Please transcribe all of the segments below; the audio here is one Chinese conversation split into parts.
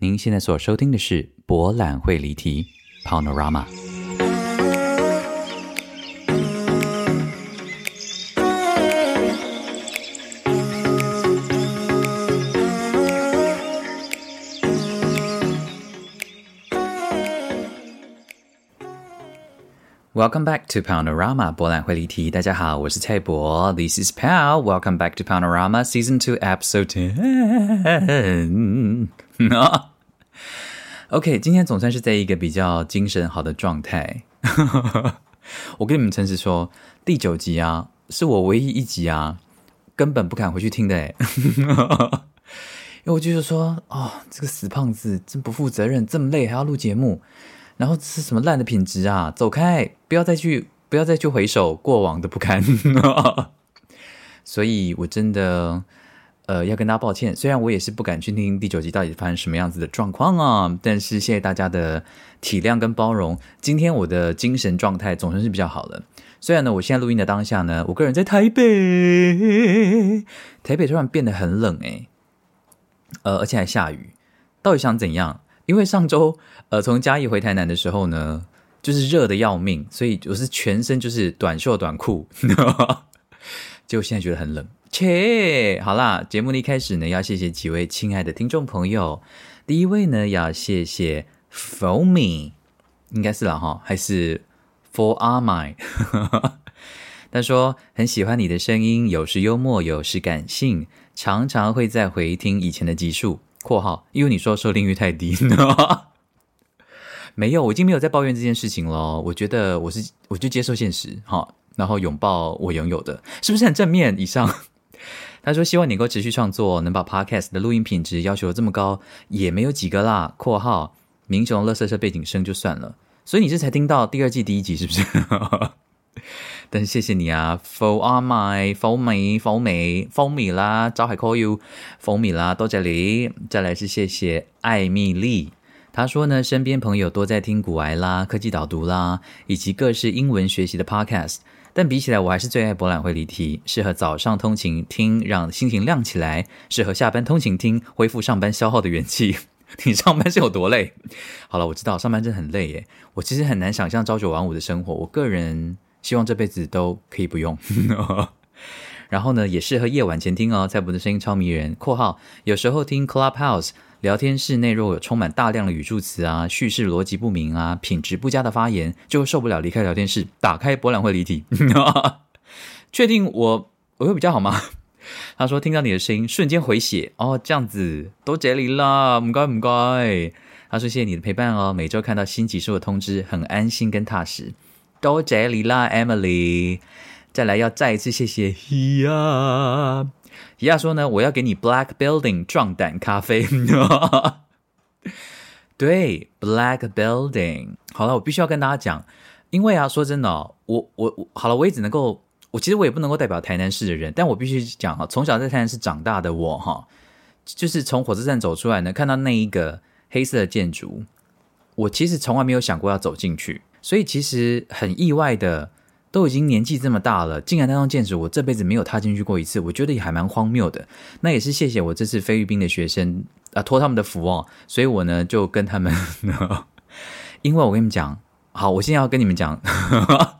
您现在所收听的是《博览会离题》（Panorama）。Welcome back to Panorama 博览会离题。大家好，我是蔡博，This is Pal。Welcome back to Panorama Season Two Episode Ten。 OK，今天总算是在一个比较精神好的状态。我跟你们诚实说，第九集啊，是我唯一一集啊，根本不敢回去听的哎。因为我就是说，哦，这个死胖子真不负责任，这么累还要录节目。然后是什么烂的品质啊？走开！不要再去，不要再去回首过往的不堪。所以，我真的，呃，要跟大家抱歉。虽然我也是不敢去听第九集到底发生什么样子的状况啊，但是谢谢大家的体谅跟包容。今天我的精神状态总算是比较好了。虽然呢，我现在录音的当下呢，我个人在台北，台北突然变得很冷诶，呃，而且还下雨。到底想怎样？因为上周，呃，从嘉义回台南的时候呢，就是热的要命，所以我是全身就是短袖短裤，结果现在觉得很冷。切，好啦，节目的一开始呢，要谢谢几位亲爱的听众朋友。第一位呢，要谢谢 For Me，应该是了哈，还是 For Are My？他说很喜欢你的声音，有时幽默，有时感性，常常会在回听以前的集数。括号，因为你说收听率太低，没有，我已经没有在抱怨这件事情了。我觉得我是，我就接受现实，哈，然后拥抱我拥有的，是不是很正面？以上，他说希望你能够持续创作，能把 podcast 的录音品质要求这么高，也没有几个啦。括号，明雄乐色车背景声就算了，所以你这才听到第二季第一集，是不是？但是谢谢你啊，For a my，For me，For me，For me 啦，招海 call you，For me 啦，多谢你。再来是谢谢艾米丽，她说呢，身边朋友多在听古癌啦、科技导读啦，以及各式英文学习的 podcast，但比起来，我还是最爱博览会离题，适合早上通勤听，让心情亮起来；适合下班通勤听，恢复上班消耗的元气。你上班是有多累？好了，我知道上班真的很累耶，我其实很难想象朝九晚五的生活，我个人。希望这辈子都可以不用。然后呢，也适合夜晚前听哦。蔡博的声音超迷人。括号有时候听 Clubhouse 聊天室内若有充满大量的语助词啊、叙事逻辑不明啊、品质不佳的发言，就会受不了，离开聊天室，打开博览会离题。确定我我会比较好吗？他说听到你的声音，瞬间回血哦，这样子都这里啦，唔该唔该。他说谢谢你的陪伴哦，每周看到新集数的通知，很安心跟踏实。多谢你啦，Emily。再来要再一次谢谢一亚。说呢，我要给你 Black Building 壮胆咖啡。对，Black Building。好了，我必须要跟大家讲，因为啊，说真的，我我我好了，我也只能够，我其实我也不能够代表台南市的人，但我必须讲哈，从小在台南市长大的我哈，就是从火车站走出来呢，看到那一个黑色的建筑，我其实从来没有想过要走进去。所以其实很意外的，都已经年纪这么大了，竟然那栋建筑我这辈子没有踏进去过一次，我觉得也还蛮荒谬的。那也是谢谢我这次菲律宾的学生啊，托他们的福哦，所以我呢就跟他们，因为我跟你们讲，好，我现在要跟你们讲，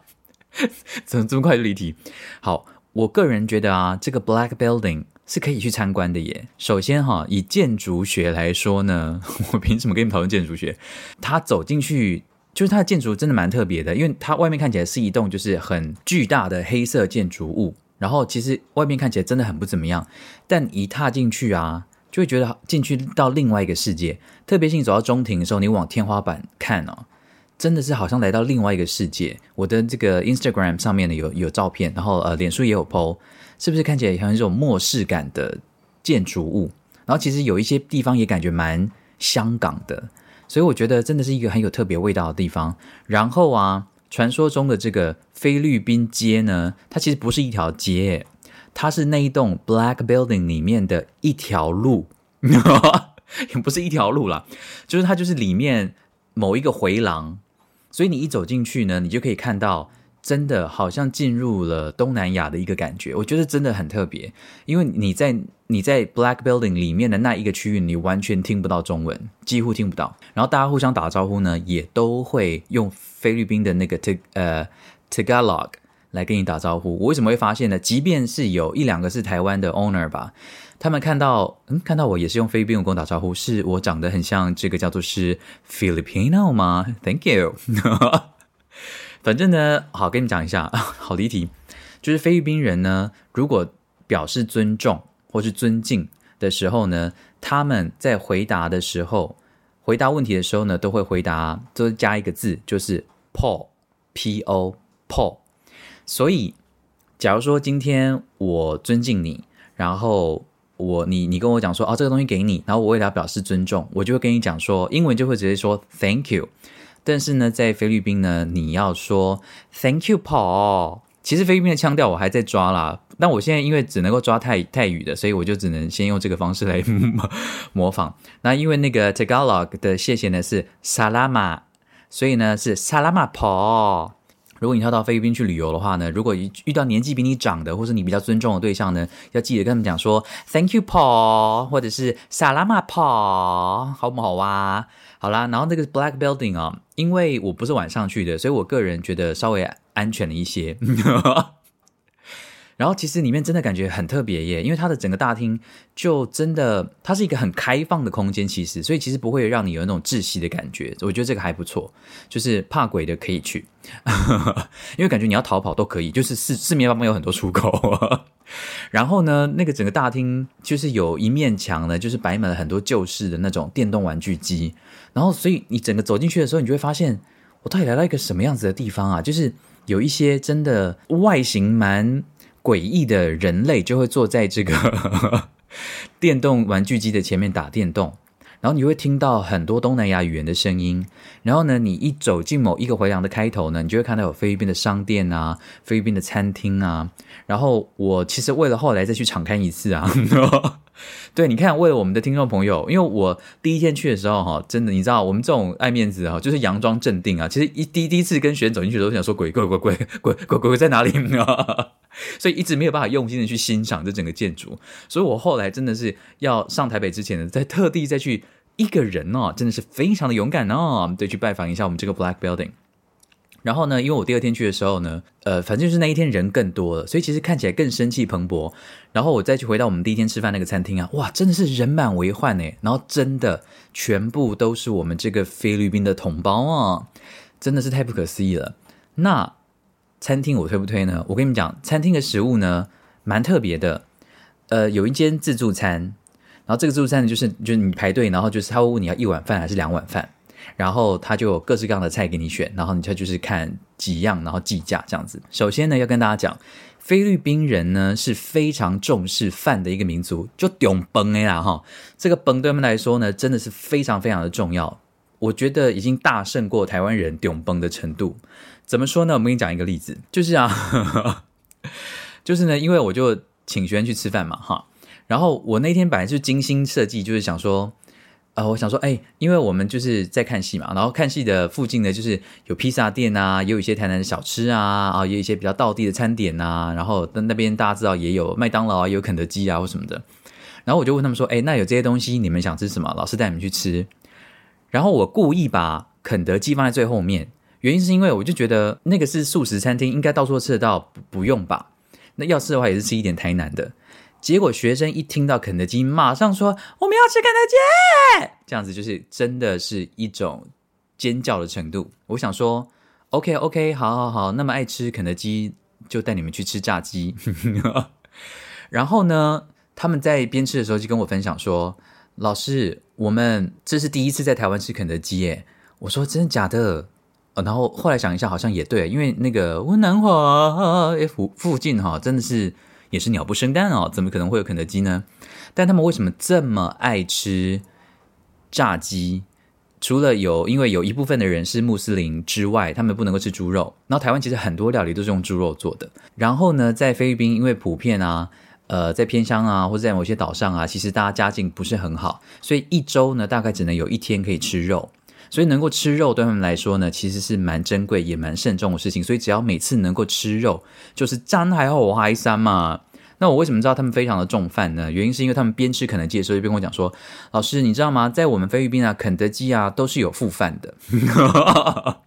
怎么这么快就离题？好，我个人觉得啊，这个 Black Building 是可以去参观的耶。首先哈，以建筑学来说呢，我凭什么跟你们讨论建筑学？他走进去。就是它的建筑真的蛮特别的，因为它外面看起来是一栋就是很巨大的黑色建筑物，然后其实外面看起来真的很不怎么样，但一踏进去啊，就会觉得进去到另外一个世界。特别是你走到中庭的时候，你往天花板看哦，真的是好像来到另外一个世界。我的这个 Instagram 上面呢有有照片，然后呃脸书也有 PO，是不是看起来像一种末世感的建筑物？然后其实有一些地方也感觉蛮香港的。所以我觉得真的是一个很有特别味道的地方。然后啊，传说中的这个菲律宾街呢，它其实不是一条街，它是那一栋 Black Building 里面的一条路，也不是一条路啦，就是它就是里面某一个回廊。所以你一走进去呢，你就可以看到真的好像进入了东南亚的一个感觉，我觉得真的很特别。因为你在你在 Black Building 里面的那一个区域，你完全听不到中文，几乎听不到。然后大家互相打招呼呢，也都会用菲律宾的那个 T 呃 Tagalog 来跟你打招呼。我为什么会发现呢？即便是有一两个是台湾的 owner 吧，他们看到嗯看到我也是用菲律宾语跟我打招呼，是我长得很像这个叫做是 Filipino 吗？Thank you。反正呢，好跟你讲一下，好离题，就是菲律宾人呢，如果表示尊重或是尊敬的时候呢，他们在回答的时候，回答问题的时候呢，都会回答，都加一个字，就是 “po”，p o po。所以，假如说今天我尊敬你，然后我你你跟我讲说，哦，这个东西给你，然后我为了表示尊重，我就会跟你讲说，英文就会直接说 “thank you”。但是呢，在菲律宾呢，你要说 Thank you, Paul。其实菲律宾的腔调我还在抓啦，但我现在因为只能够抓泰泰语的，所以我就只能先用这个方式来模仿。那因为那个 Tagalog 的谢谢呢是 Salama，所以呢是 Salama Paul。如果你要到菲律宾去旅游的话呢，如果遇到年纪比你长的，或是你比较尊重的对象呢，要记得跟他们讲说 Thank you, Paul，或者是 Salama Paul，好不好哇？好啦，然后那个 Black Building 啊，因为我不是晚上去的，所以我个人觉得稍微安全了一些。然后其实里面真的感觉很特别耶，因为它的整个大厅就真的，它是一个很开放的空间，其实，所以其实不会让你有那种窒息的感觉。我觉得这个还不错，就是怕鬼的可以去，因为感觉你要逃跑都可以，就是四四面八方有很多出口。然后呢，那个整个大厅就是有一面墙呢，就是摆满了很多旧式的那种电动玩具机。然后，所以你整个走进去的时候，你就会发现，我到底来到一个什么样子的地方啊？就是有一些真的外形蛮。诡异的人类就会坐在这个 电动玩具机的前面打电动，然后你会听到很多东南亚语言的声音。然后呢，你一走进某一个回廊的开头呢，你就会看到有菲律宾的商店啊，菲律宾的餐厅啊。然后我其实为了后来再去敞开一次啊，对，你看为了我们的听众朋友，因为我第一天去的时候哈，真的你知道我们这种爱面子啊，就是佯装镇定啊。其实一第第一次跟学员走进去的时候，想说鬼鬼鬼鬼鬼鬼鬼在哪里？所以一直没有办法用心的去欣赏这整个建筑。所以我后来真的是要上台北之前呢，再特地再去一个人哦，真的是非常的勇敢哦，对，去拜访一下我们这个 Black Building。然后呢，因为我第二天去的时候呢，呃，反正就是那一天人更多了，所以其实看起来更生气蓬勃。然后我再去回到我们第一天吃饭那个餐厅啊，哇，真的是人满为患呢。然后真的全部都是我们这个菲律宾的同胞啊，真的是太不可思议了。那餐厅我推不推呢？我跟你们讲，餐厅的食物呢蛮特别的。呃，有一间自助餐，然后这个自助餐呢就是就是你排队，然后就是他会问你要一碗饭还是两碗饭。然后他就有各式各样的菜给你选，然后你就就是看几样，然后计价这样子。首先呢，要跟大家讲，菲律宾人呢是非常重视饭的一个民族，就顶崩哎啦哈，这个崩对他们来说呢，真的是非常非常的重要。我觉得已经大胜过台湾人顶崩的程度。怎么说呢？我们给你讲一个例子，就是啊，就是呢，因为我就请学生去吃饭嘛哈，然后我那天本来是精心设计，就是想说。啊，我想说，哎，因为我们就是在看戏嘛，然后看戏的附近呢，就是有披萨店啊，也有一些台南的小吃啊，啊，也有一些比较道地的餐点啊，然后那那边大家知道也有麦当劳，也有肯德基啊或什么的，然后我就问他们说，哎，那有这些东西，你们想吃什么？老师带你们去吃。然后我故意把肯德基放在最后面，原因是因为我就觉得那个是素食餐厅，应该到处都吃得到，不不用吧？那要吃的话，也是吃一点台南的。结果学生一听到肯德基，马上说我们要吃肯德基，这样子就是真的是一种尖叫的程度。我想说，OK OK，好好好，那么爱吃肯德基，就带你们去吃炸鸡。然后呢，他们在边吃的时候就跟我分享说，老师，我们这是第一次在台湾吃肯德基耶。我说真的假的？然后后来想一下，好像也对，因为那个温南华附附近哈，真的是。也是鸟不生蛋哦，怎么可能会有肯德基呢？但他们为什么这么爱吃炸鸡？除了有因为有一部分的人是穆斯林之外，他们不能够吃猪肉。然后台湾其实很多料理都是用猪肉做的。然后呢，在菲律宾，因为普遍啊，呃，在偏乡啊，或者在某些岛上啊，其实大家家境不是很好，所以一周呢大概只能有一天可以吃肉。所以能够吃肉对他们来说呢，其实是蛮珍贵也蛮慎重的事情。所以只要每次能够吃肉，就是沾还好我还三嘛。那我为什么知道他们非常的重饭呢？原因是因为他们边吃肯德基的时候就边跟我讲说：“老师，你知道吗？在我们菲律宾啊，肯德基啊都是有副饭的。”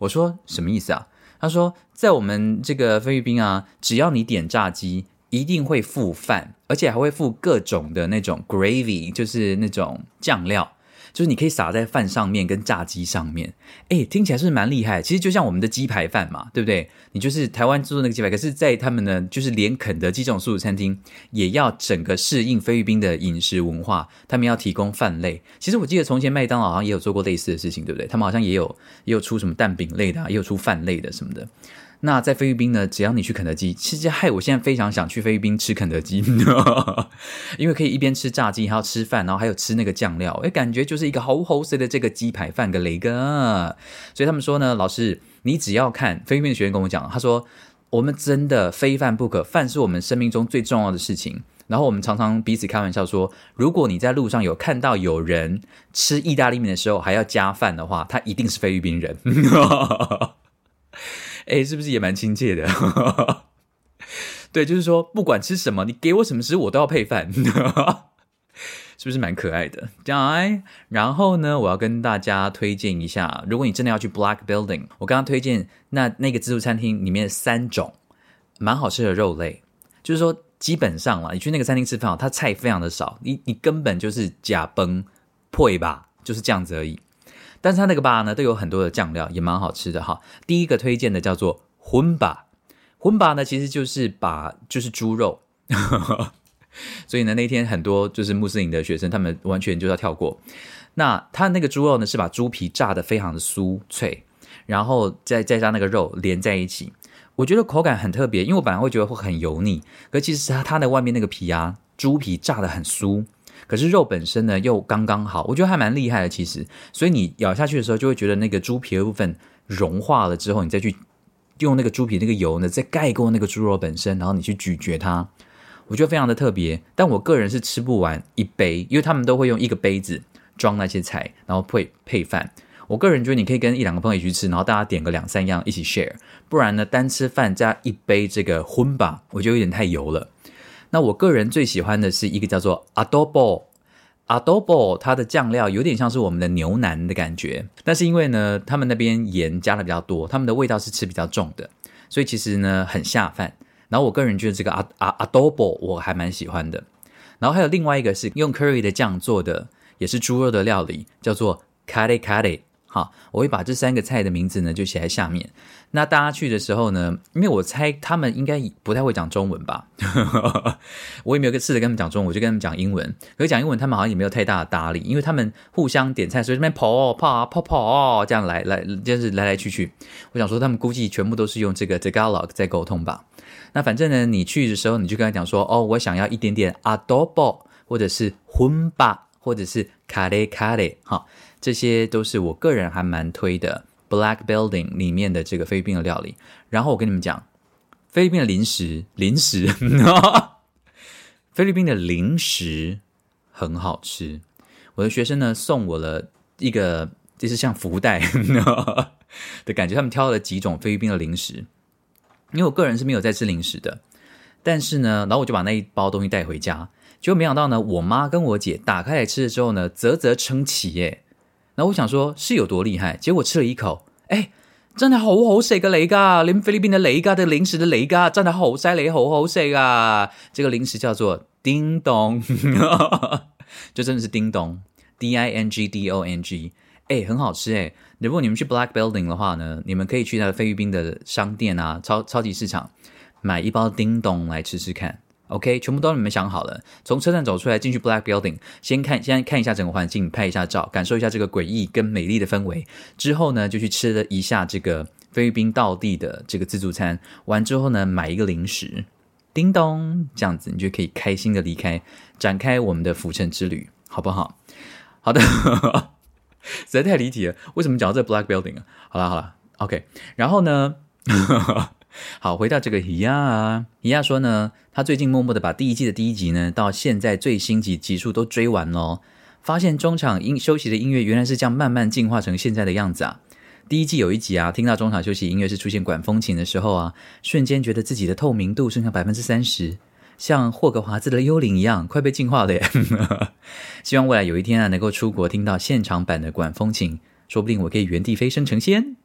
我说什么意思啊？他说在我们这个菲律宾啊，只要你点炸鸡，一定会副饭，而且还会附各种的那种 gravy，就是那种酱料。就是你可以撒在饭上面跟炸鸡上面，哎，听起来是蛮厉害。其实就像我们的鸡排饭嘛，对不对？你就是台湾做的那个鸡排，可是，在他们呢，就是连肯德基这种素食餐厅也要整个适应菲律宾的饮食文化，他们要提供饭类。其实我记得从前麦当劳好像也有做过类似的事情，对不对？他们好像也有也有出什么蛋饼类的，也有出饭类的什么的。那在菲律宾呢？只要你去肯德基，其实害我现在非常想去菲律宾吃肯德基，因为可以一边吃炸鸡，还要吃饭，然后还有吃那个酱料，哎，感觉就是一个好好吃的这个鸡排饭跟雷哥。所以他们说呢，老师，你只要看菲律宾的学员跟我讲，他说我们真的非饭不可，饭是我们生命中最重要的事情。然后我们常常彼此开玩笑说，如果你在路上有看到有人吃意大利面的时候还要加饭的话，他一定是菲律宾人。哎，是不是也蛮亲切的？对，就是说，不管吃什么，你给我什么食物，我都要配饭，是不是蛮可爱的？来，然后呢，我要跟大家推荐一下，如果你真的要去 Black Building，我刚刚推荐那那个自助餐厅里面三种蛮好吃的肉类，就是说，基本上啦，你去那个餐厅吃饭，它菜非常的少，你你根本就是假崩配吧，就是这样子而已。但是它那个吧呢，都有很多的酱料，也蛮好吃的哈。第一个推荐的叫做荤吧，荤吧呢其实就是把就是猪肉，所以呢那天很多就是穆斯林的学生，他们完全就要跳过。那他那个猪肉呢是把猪皮炸的非常的酥脆，然后再再加那个肉连在一起，我觉得口感很特别，因为我本来会觉得会很油腻，可其实它它的外面那个皮啊，猪皮炸的很酥。可是肉本身呢又刚刚好，我觉得还蛮厉害的。其实，所以你咬下去的时候，就会觉得那个猪皮的部分融化了之后，你再去用那个猪皮那个油呢，再盖过那个猪肉本身，然后你去咀嚼它，我觉得非常的特别。但我个人是吃不完一杯，因为他们都会用一个杯子装那些菜，然后配配饭。我个人觉得你可以跟一两个朋友一起去吃，然后大家点个两三样一起 share，不然呢单吃饭加一杯这个荤吧，我觉得有点太油了。那我个人最喜欢的是一个叫做 adobo，adobo 它的酱料有点像是我们的牛腩的感觉，但是因为呢，他们那边盐加的比较多，他们的味道是吃比较重的，所以其实呢很下饭。然后我个人觉得这个阿阿 adobo 我还蛮喜欢的。然后还有另外一个是用 curry 的酱做的，也是猪肉的料理，叫做 kare kare。好，我会把这三个菜的名字呢就写在下面。那大家去的时候呢，因为我猜他们应该不太会讲中文吧，我也没有试着跟他们讲中文，我就跟他们讲英文。可是讲英文，他们好像也没有太大的搭理，因为他们互相点菜，所以这边跑跑跑跑这样来来，就是来来去去。我想说，他们估计全部都是用这个 Tagalog 在沟通吧。那反正呢，你去的时候，你就跟他讲说，哦，我想要一点点 adobo，或者是 humba，或者是 kare kare，哈。这些都是我个人还蛮推的，Black Building 里面的这个菲律宾的料理。然后我跟你们讲，菲律宾的零食，零食，菲律宾的零食很好吃。我的学生呢送我了一个，就是像福袋 的感觉。他们挑了几种菲律宾的零食，因为我个人是没有在吃零食的。但是呢，然后我就把那一包东西带回家，结果没想到呢，我妈跟我姐打开来吃了之后呢，啧啧称奇耶。然后我想说，是有多厉害？结果吃了一口，哎，真的好好食个雷噶，连菲律宾的雷噶的零食的雷噶，真的好犀利，好好食啊！这个零食叫做叮咚，就真的是叮咚，D I N G D O N G，哎，很好吃哎！如果你们去 Black Building 的话呢，你们可以去那个菲律宾的商店啊，超超级市场买一包叮咚来吃吃看。OK，全部都你们想好了。从车站走出来，进去 Black Building，先看，先看一下整个环境，拍一下照，感受一下这个诡异跟美丽的氛围。之后呢，就去吃了一下这个菲律宾道地的这个自助餐。完之后呢，买一个零食，叮咚，这样子你就可以开心的离开，展开我们的浮沉之旅，好不好？好的，实在太离题了。为什么讲到这 Black Building 啊？好了好了，OK。然后呢？好，回到这个伊亚，伊亚说呢，他最近默默的把第一季的第一集呢，到现在最新集集数都追完了。发现中场音休息的音乐原来是这样慢慢进化成现在的样子啊！第一季有一集啊，听到中场休息音乐是出现管风琴的时候啊，瞬间觉得自己的透明度剩下百分之三十，像霍格华兹的幽灵一样，快被净化了耶！希望未来有一天啊，能够出国听到现场版的管风琴，说不定我可以原地飞升成仙。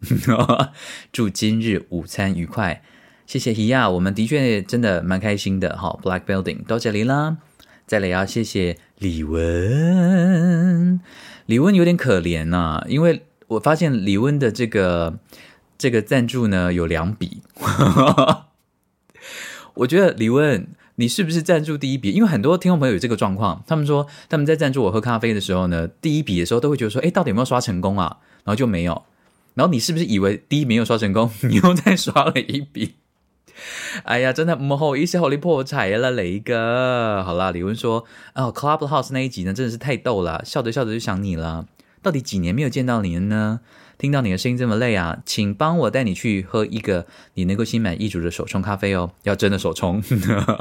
祝今日午餐愉快，谢谢伊亚，我们的确真的蛮开心的哈。Black Building 到这里啦。再来要谢谢李文，李文有点可怜呐，因为我发现李文的这个这个赞助呢有两笔，我觉得李文你是不是赞助第一笔？因为很多听众朋友有这个状况，他们说他们在赞助我喝咖啡的时候呢，第一笔的时候都会觉得说，哎，到底有没有刷成功啊？然后就没有，然后你是不是以为第一笔没有刷成功，你又再刷了一笔？哎呀，真的不好意思，好你破财了，雷哥。好啦，李文说，哦，Clubhouse 那一集呢，真的是太逗了，笑着笑着就想你了。到底几年没有见到你了呢？听到你的声音这么累啊，请帮我带你去喝一个你能够心满意足的手冲咖啡哦，要真的手冲。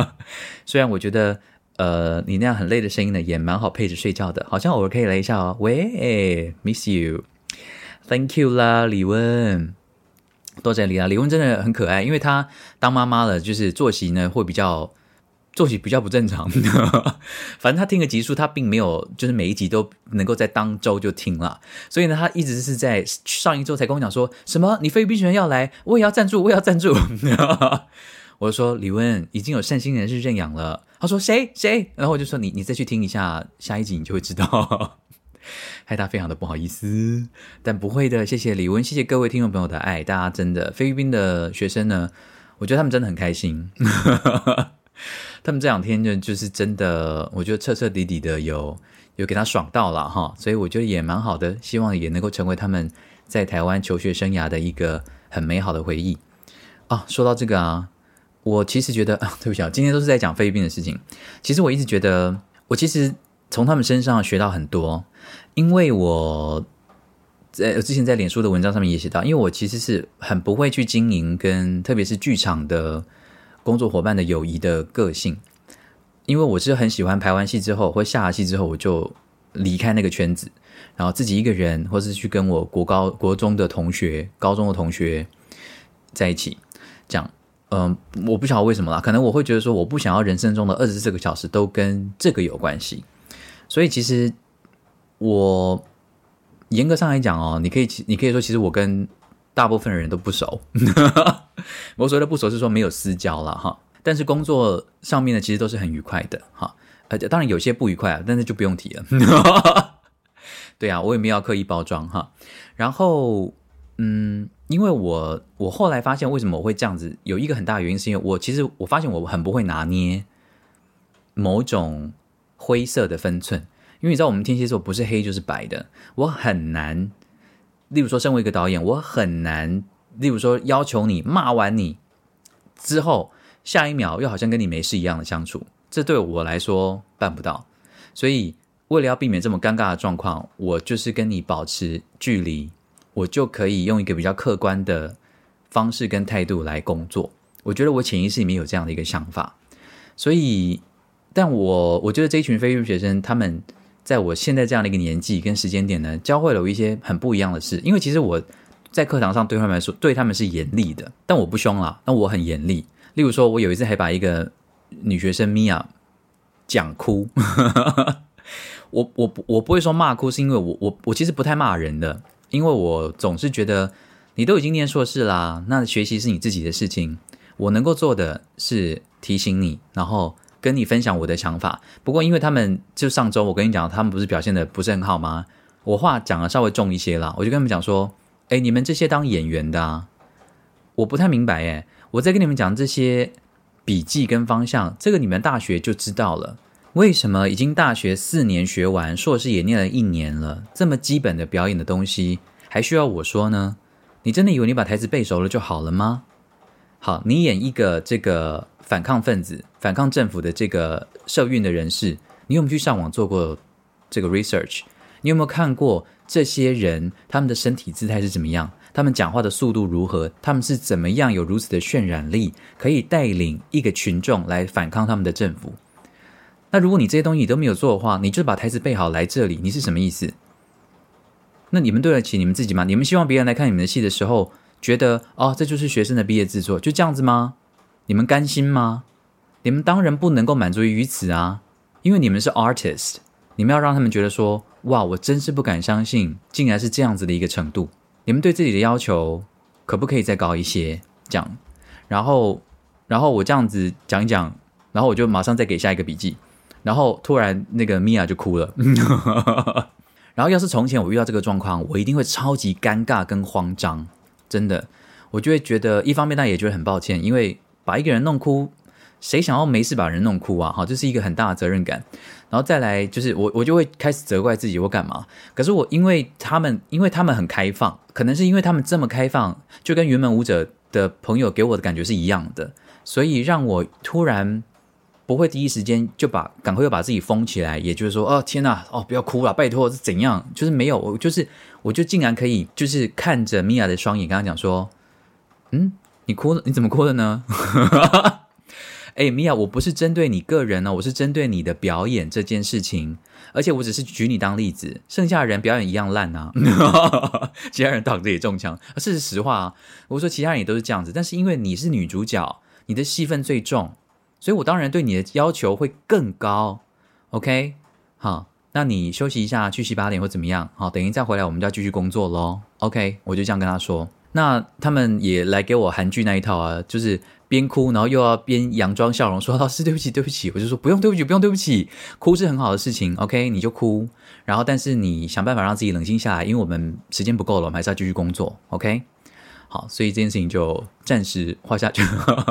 虽然我觉得，呃，你那样很累的声音呢，也蛮好配着睡觉的，好像偶尔可以来一下哦。喂，Miss you，Thank you 啦，李文。多谢李啊，李文真的很可爱，因为她当妈妈了，就是作息呢会比较作息比较不正常。反正他听个集数，他并没有就是每一集都能够在当周就听了，所以呢，他一直是在上一周才跟我讲说什么你菲律宾学员要来，我也要赞助，我也要赞助。我就说李文已经有善心人士认养了，他说谁谁，然后我就说你你再去听一下下一集，你就会知道。害他非常的不好意思，但不会的，谢谢李文，谢谢各位听众朋友的爱，大家真的菲律宾的学生呢，我觉得他们真的很开心，他们这两天就就是真的，我觉得彻彻底底的有有给他爽到了哈，所以我觉得也蛮好的，希望也能够成为他们在台湾求学生涯的一个很美好的回忆啊。说到这个啊，我其实觉得啊，对不起啊，今天都是在讲菲律宾的事情，其实我一直觉得，我其实从他们身上学到很多。因为我在之前在脸书的文章上面也写到，因为我其实是很不会去经营跟特别是剧场的工作伙伴的友谊的个性，因为我是很喜欢排完戏之后或下了戏之后我就离开那个圈子，然后自己一个人或是去跟我国高国中的同学、高中的同学在一起讲，嗯，我不晓得为什么啦，可能我会觉得说我不想要人生中的二十四个小时都跟这个有关系，所以其实。我严格上来讲哦，你可以，你可以说，其实我跟大部分的人都不熟。我所谓的不熟是说没有私交了哈。但是工作上面呢，其实都是很愉快的哈。呃，当然有些不愉快啊，但是就不用提了。对啊，我也没有刻意包装哈。然后，嗯，因为我我后来发现，为什么我会这样子，有一个很大的原因，是因为我其实我发现我很不会拿捏某种灰色的分寸。因为你知道，我们天蝎座不是黑就是白的。我很难，例如说，身为一个导演，我很难，例如说，要求你骂完你之后，下一秒又好像跟你没事一样的相处，这对我来说办不到。所以，为了要避免这么尴尬的状况，我就是跟你保持距离，我就可以用一个比较客观的方式跟态度来工作。我觉得我潜意识里面有这样的一个想法，所以，但我我觉得这一群非裔学生他们。在我现在这样的一个年纪跟时间点呢，教会了我一些很不一样的事。因为其实我在课堂上对他们来说，对他们是严厉的，但我不凶啦，那我很严厉。例如说，我有一次还把一个女学生米娅讲哭。我我我不会说骂哭，是因为我我我其实不太骂人的，因为我总是觉得你都已经念硕士啦，那学习是你自己的事情，我能够做的是提醒你，然后。跟你分享我的想法，不过因为他们就上周我跟你讲，他们不是表现的不是很好吗？我话讲的稍微重一些啦，我就跟他们讲说，哎，你们这些当演员的，啊，我不太明白，哎，我在跟你们讲这些笔记跟方向，这个你们大学就知道了，为什么已经大学四年学完，硕士也念了一年了，这么基本的表演的东西还需要我说呢？你真的以为你把台词背熟了就好了吗？好，你演一个这个。反抗分子、反抗政府的这个受孕的人士，你有没有去上网做过这个 research？你有没有看过这些人他们的身体姿态是怎么样？他们讲话的速度如何？他们是怎么样有如此的渲染力，可以带领一个群众来反抗他们的政府？那如果你这些东西你都没有做的话，你就把台词背好来这里，你是什么意思？那你们对得起你们自己吗？你们希望别人来看你们的戏的时候，觉得哦，这就是学生的毕业制作，就这样子吗？你们甘心吗？你们当然不能够满足于此啊，因为你们是 artist，你们要让他们觉得说，哇，我真是不敢相信，竟然是这样子的一个程度。你们对自己的要求可不可以再高一些？这样，然后，然后我这样子讲一讲，然后我就马上再给下一个笔记。然后突然那个米娅就哭了。然后要是从前我遇到这个状况，我一定会超级尴尬跟慌张，真的，我就会觉得一方面，但也觉得很抱歉，因为把一个人弄哭，谁想要没事把人弄哭啊？哈，这是一个很大的责任感。然后再来就是我，我就会开始责怪自己，我干嘛？可是我因为他们，因为他们很开放，可能是因为他们这么开放，就跟原本舞者的朋友给我的感觉是一样的，所以让我突然。不会第一时间就把赶快又把自己封起来，也就是说，哦天哪，哦不要哭了，拜托是怎样？就是没有，我就是我就竟然可以就是看着米娅的双眼，跟她讲说，嗯，你哭了，你怎么哭的呢？哎，米娅，我不是针对你个人呢，我是针对你的表演这件事情，而且我只是举你当例子，剩下的人表演一样烂啊，其他人躺着也中枪，这是实话啊。我说其他人也都是这样子，但是因为你是女主角，你的戏份最重。所以，我当然对你的要求会更高，OK？好，那你休息一下，去洗把脸或怎么样？好，等一下再回来，我们就要继续工作喽，OK？我就这样跟他说。那他们也来给我韩剧那一套啊，就是边哭，然后又要边佯装笑容，说老师对不起，对不起。我就说不用对不起，不用对不起，哭是很好的事情，OK？你就哭，然后但是你想办法让自己冷静下来，因为我们时间不够了，我们还是要继续工作，OK？好，所以这件事情就暂时画下去。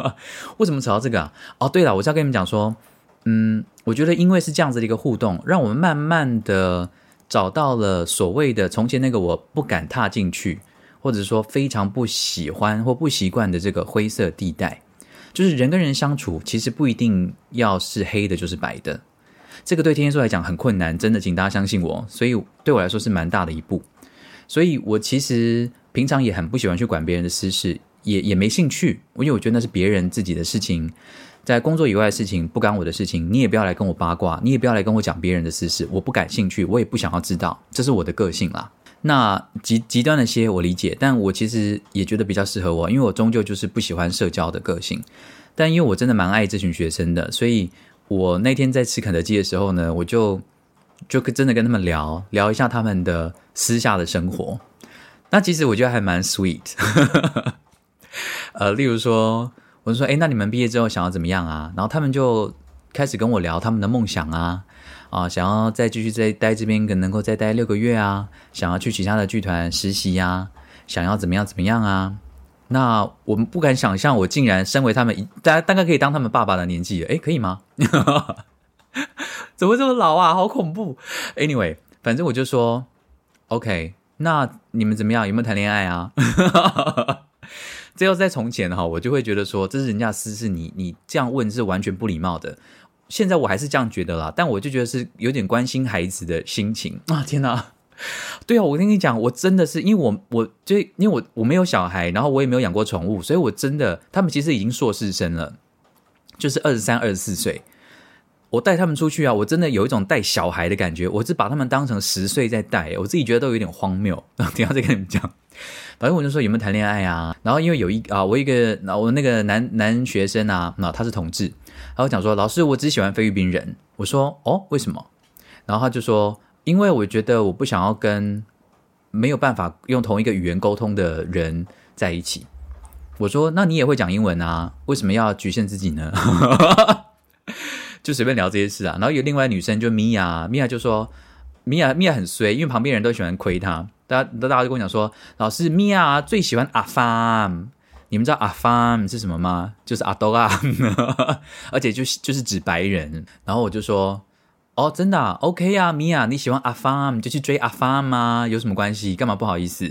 为什么扯到这个啊？哦，对了，我是要跟你们讲说，嗯，我觉得因为是这样子的一个互动，让我们慢慢的找到了所谓的从前那个我不敢踏进去，或者说非常不喜欢或不习惯的这个灰色地带。就是人跟人相处，其实不一定要是黑的，就是白的。这个对天蝎座来讲很困难，真的，请大家相信我。所以对我来说是蛮大的一步。所以我其实。平常也很不喜欢去管别人的私事，也也没兴趣，因为我觉得那是别人自己的事情，在工作以外的事情不干我的事情，你也不要来跟我八卦，你也不要来跟我讲别人的私事，我不感兴趣，我也不想要知道，这是我的个性啦。那极极端的些我理解，但我其实也觉得比较适合我，因为我终究就是不喜欢社交的个性。但因为我真的蛮爱这群学生的，所以我那天在吃肯德基的时候呢，我就就真的跟他们聊聊一下他们的私下的生活。那其实我觉得还蛮 sweet，呃，例如说，我就说，哎，那你们毕业之后想要怎么样啊？然后他们就开始跟我聊他们的梦想啊，啊，想要再继续在待这边，可能够再待六个月啊，想要去其他的剧团实习呀，想要怎么样怎么样啊？那我们不敢想象，我竟然身为他们，大大概可以当他们爸爸的年纪，哎，可以吗？怎么这么老啊？好恐怖！Anyway，反正我就说，OK。那你们怎么样？有没有谈恋爱啊？这要在从前哈，我就会觉得说这是人家私事，你你这样问是完全不礼貌的。现在我还是这样觉得啦，但我就觉得是有点关心孩子的心情啊！天哪，对啊，我跟你讲，我真的是因为我我就因为我我没有小孩，然后我也没有养过宠物，所以我真的他们其实已经硕士生了，就是二十三、二十四岁。我带他们出去啊，我真的有一种带小孩的感觉，我是把他们当成十岁在带，我自己觉得都有点荒谬。然 后等下再跟你们讲，反正我就说有没有谈恋爱啊？然后因为有一啊，我一个我那个男男学生啊，那他是同志，他会讲说老师，我只喜欢菲律宾人。我说哦，为什么？然后他就说，因为我觉得我不想要跟没有办法用同一个语言沟通的人在一起。我说那你也会讲英文啊？为什么要局限自己呢？就随便聊这些事啊，然后有另外女生就米娅，米娅就说米娅米娅很衰，因为旁边人都喜欢亏她，大家大家就跟我讲说，老师米娅最喜欢阿芳，你们知道阿芳是什么吗？就是阿多啊，而且就是就是指白人，然后我就说哦，真的 OK 啊，米娅你喜欢阿芳，就去追阿芳吗？有什么关系？干嘛不好意思？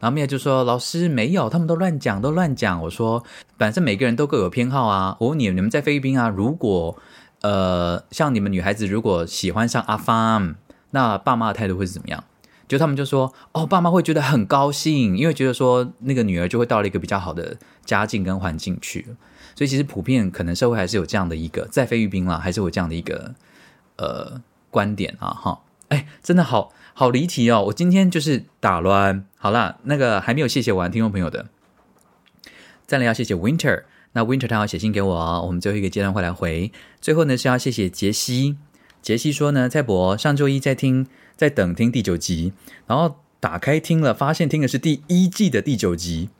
然后米娅就说老师没有，他们都乱讲，都乱讲。我说反正每个人都各有偏好啊，我问你，你们在菲律宾啊，如果呃，像你们女孩子如果喜欢上阿芳，那爸妈的态度会是怎么样？就他们就说，哦，爸妈会觉得很高兴，因为觉得说那个女儿就会到了一个比较好的家境跟环境去。所以其实普遍可能社会还是有这样的一个，在菲律宾啦，还是有这样的一个呃观点啊哈。哎，真的好好离题哦！我今天就是打乱。好啦，那个还没有谢谢完听众朋友的，再来要谢谢 Winter。那 Winter 他要写信给我，我们最后一个阶段会来回。最后呢是要谢谢杰西。杰西说呢，蔡博上周一在听，在等听第九集，然后打开听了，发现听的是第一季的第九集，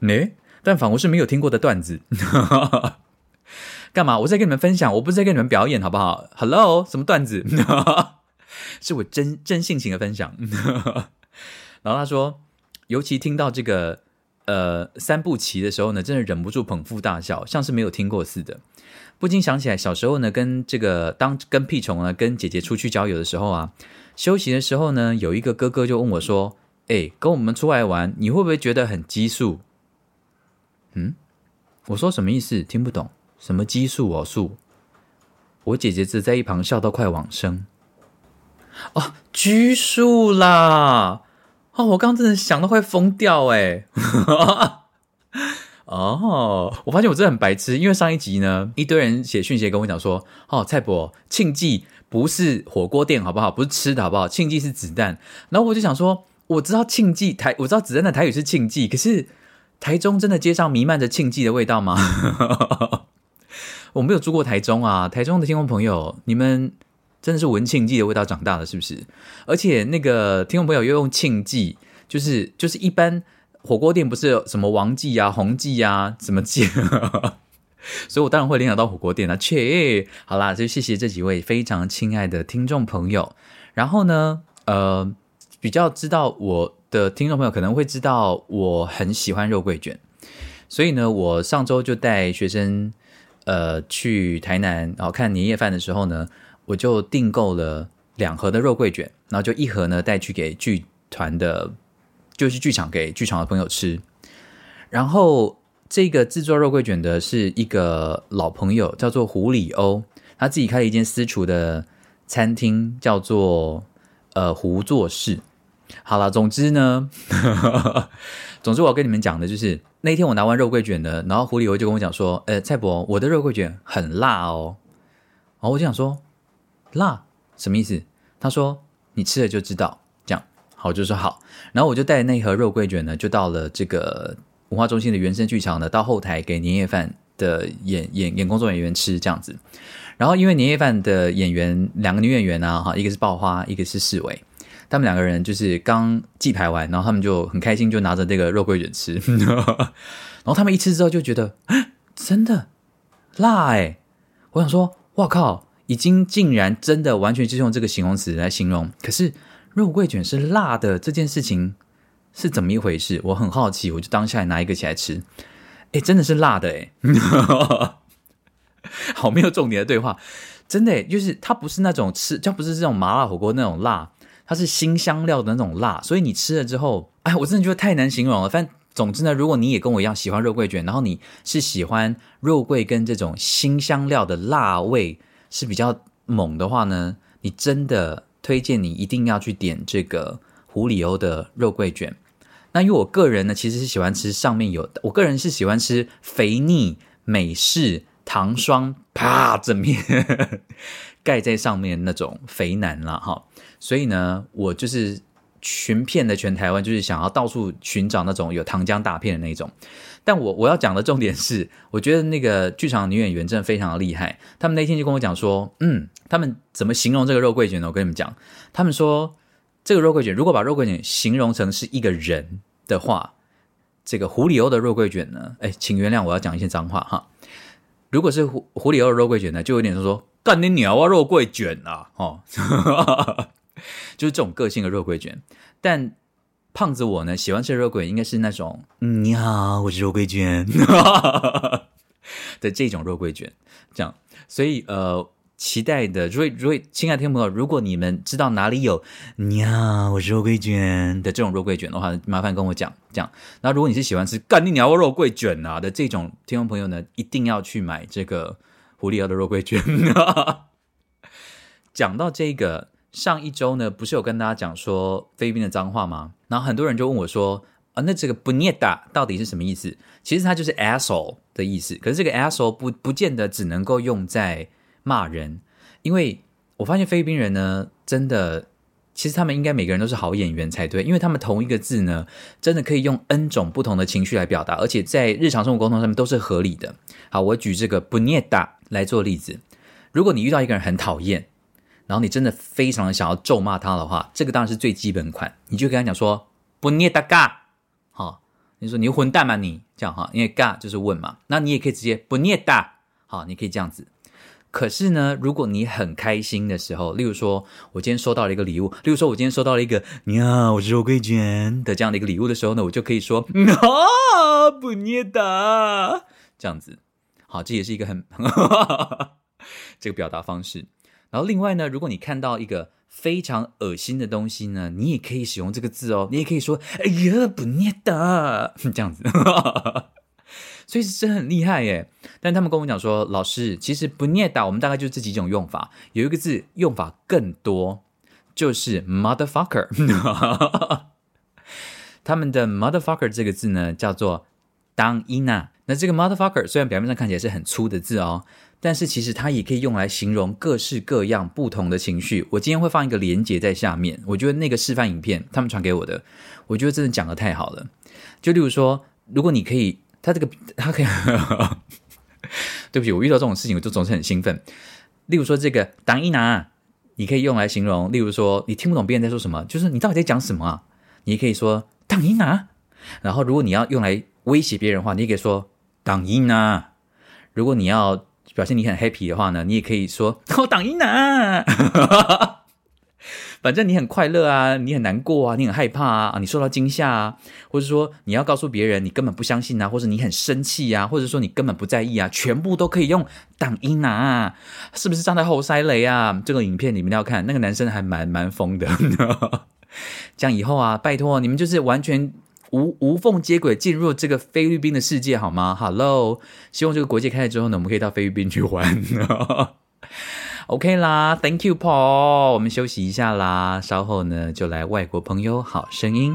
但仿佛是没有听过的段子。干嘛？我在跟你们分享，我不是在跟你们表演，好不好？Hello，什么段子？是我真真性情的分享。然后他说，尤其听到这个呃三部棋的时候呢，真的忍不住捧腹大笑，像是没有听过似的。不禁想起来，小时候呢，跟这个当跟屁虫呢，跟姐姐出去郊游的时候啊，休息的时候呢，有一个哥哥就问我说：“哎，跟我们出来玩，你会不会觉得很激素？”嗯，我说什么意思？听不懂，什么激素哦素？我姐姐只在一旁笑到快往生。哦，拘束啦！哦，我刚刚真的想到快疯掉哎。哦，我发现我真的很白痴，因为上一集呢，一堆人写讯息跟我讲说，哦，蔡伯庆忌不是火锅店，好不好？不是吃的好不好？庆记是子弹。然后我就想说，我知道庆记台，我知道子弹的台语是庆记，可是台中真的街上弥漫着庆记的味道吗？我没有住过台中啊，台中的听众朋友，你们真的是闻庆记的味道长大的，是不是？而且那个听众朋友又用庆记，就是就是一般。火锅店不是什么王记啊、红记啊，什么记？所以我当然会联想到火锅店啊。切，好啦，就谢谢这几位非常亲爱的听众朋友。然后呢，呃，比较知道我的听众朋友可能会知道我很喜欢肉桂卷，所以呢，我上周就带学生呃去台南，然后看年夜饭的时候呢，我就订购了两盒的肉桂卷，然后就一盒呢带去给剧团的。就是剧场给剧场的朋友吃，然后这个制作肉桂卷的是一个老朋友，叫做胡里欧，他自己开了一间私厨的餐厅，叫做呃胡作事。好了，总之呢，总之我要跟你们讲的就是，那天我拿完肉桂卷的，然后胡里欧就跟我讲说：“呃，蔡伯，我的肉桂卷很辣哦。”然后我就想说：“辣什么意思？”他说：“你吃了就知道。”我就说好，然后我就带那盒肉桂卷呢，就到了这个文化中心的原生剧场呢，到后台给年夜饭的演演演工作人员吃这样子。然后因为年夜饭的演员两个女演员呢，哈，一个是爆花，一个是世伟，他们两个人就是刚祭排完，然后他们就很开心，就拿着这个肉桂卷吃。然后他们一吃之后就觉得，真的辣哎！我想说，哇靠，已经竟然真的完全就用这个形容词来形容，可是。肉桂卷是辣的，这件事情是怎么一回事？我很好奇，我就当下拿一个起来吃。哎，真的是辣的哎！好没有重点的对话，真的就是它不是那种吃，它不是这种麻辣火锅那种辣，它是新香料的那种辣。所以你吃了之后，哎，我真的觉得太难形容了。反总之呢，如果你也跟我一样喜欢肉桂卷，然后你是喜欢肉桂跟这种新香料的辣味是比较猛的话呢，你真的。推荐你一定要去点这个胡里欧的肉桂卷。那因为我个人呢，其实是喜欢吃上面有，我个人是喜欢吃肥腻美式糖霜，啪整面 盖在上面那种肥腩了哈。所以呢，我就是寻遍的全台湾，就是想要到处寻找那种有糖浆大片的那种。但我我要讲的重点是，我觉得那个剧场女演员真的非常的厉害。他们那天就跟我讲说，嗯。他们怎么形容这个肉桂卷呢？我跟你们讲，他们说这个肉桂卷，如果把肉桂卷形容成是一个人的话，这个胡里欧的肉桂卷呢？哎，请原谅我要讲一些脏话哈。如果是胡胡里欧的肉桂卷呢，就有点说说干你鸟啊肉桂卷啊，哦，就是这种个性的肉桂卷。但胖子我呢，喜欢吃肉桂，应该是那种你好，我是肉桂卷 的这种肉桂卷，这样。所以呃。期待的，如果如果亲爱的听众朋友，如果你们知道哪里有鸟我是肉桂卷的这种肉桂卷的话，麻烦跟我讲讲。那如果你是喜欢吃干你鸟肉桂卷啊的这种听众朋友呢，一定要去买这个狐狸妖的肉桂卷。讲到这个，上一周呢，不是有跟大家讲说菲律宾的脏话吗？然后很多人就问我说啊，那这个不念打到底是什么意思？其实它就是 asshole 的意思。可是这个 asshole 不不见得只能够用在骂人，因为我发现菲律宾人呢，真的，其实他们应该每个人都是好演员才对，因为他们同一个字呢，真的可以用 N 种不同的情绪来表达，而且在日常生活沟通上面都是合理的。好，我举这个不念达来做例子。如果你遇到一个人很讨厌，然后你真的非常的想要咒骂他的话，这个当然是最基本款，你就跟他讲说不念达嘎，好，你说你混蛋吗你？这样哈，因为嘎就是问嘛，那你也可以直接不念达，好，你可以这样子。可是呢，如果你很开心的时候，例如说我今天收到了一个礼物，例如说我今天收到了一个你好，我是肉桂卷的这样的一个礼物的时候呢，我就可以说 啊不捏的这样子，好，这也是一个很 这个表达方式。然后另外呢，如果你看到一个非常恶心的东西呢，你也可以使用这个字哦，你也可以说哎呀不捏的 这样子。所以是很厉害耶！但他们跟我讲说，老师其实不念打，我们大概就这几种用法，有一个字用法更多，就是 motherfucker。他们的 motherfucker 这个字呢，叫做当伊娜。那这个 motherfucker 虽然表面上看起来是很粗的字哦，但是其实它也可以用来形容各式各样不同的情绪。我今天会放一个连接在下面，我觉得那个示范影片他们传给我的，我觉得真的讲的太好了。就例如说，如果你可以。他这个，他可以，对不起，我遇到这种事情，我就总是很兴奋。例如说，这个“当一拿”，你可以用来形容。例如说，你听不懂别人在说什么，就是你到底在讲什么啊？你可以说“当一拿”。然后，如果你要用来威胁别人的话，你也可以说“当一拿”。如果你要表现你很 happy 的话呢，你也可以说“我当一拿”。反正你很快乐啊，你很难过啊，你很害怕啊，你受到惊吓啊，或者说你要告诉别人你根本不相信啊，或者你很生气啊，或者说你根本不在意啊，全部都可以用挡音啊，是不是站在后塞雷啊？这个影片你们要看，那个男生还蛮蛮疯的。这样以后啊，拜托你们就是完全无无缝接轨进入这个菲律宾的世界好吗？Hello，希望这个国界开了之后呢，我们可以到菲律宾去玩。OK 啦，Thank you Paul，我们休息一下啦，稍后呢就来外国朋友好声音。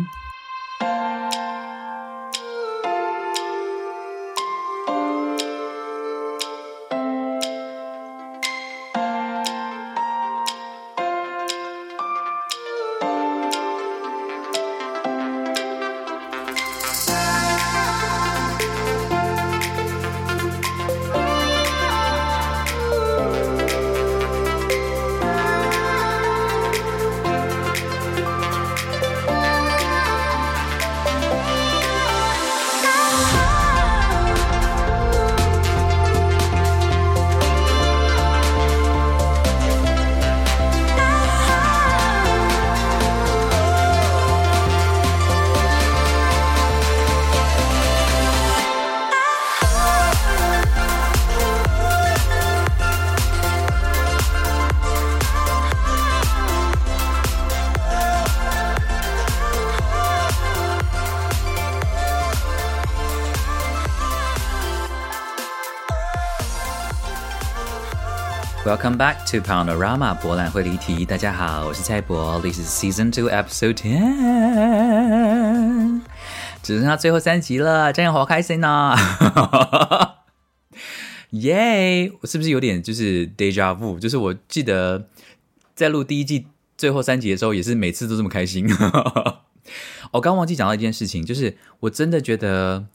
Welcome back to Panorama 博览会离题。大家好，我是蔡博，This is Season Two Episode Ten，只剩下最后三集了，这样好开心呢！耶，我是不是有点就是 deja vu？就是我记得在录第一季最后三集的时候，也是每次都这么开心。我刚忘记讲到一件事情，就是我真的觉得，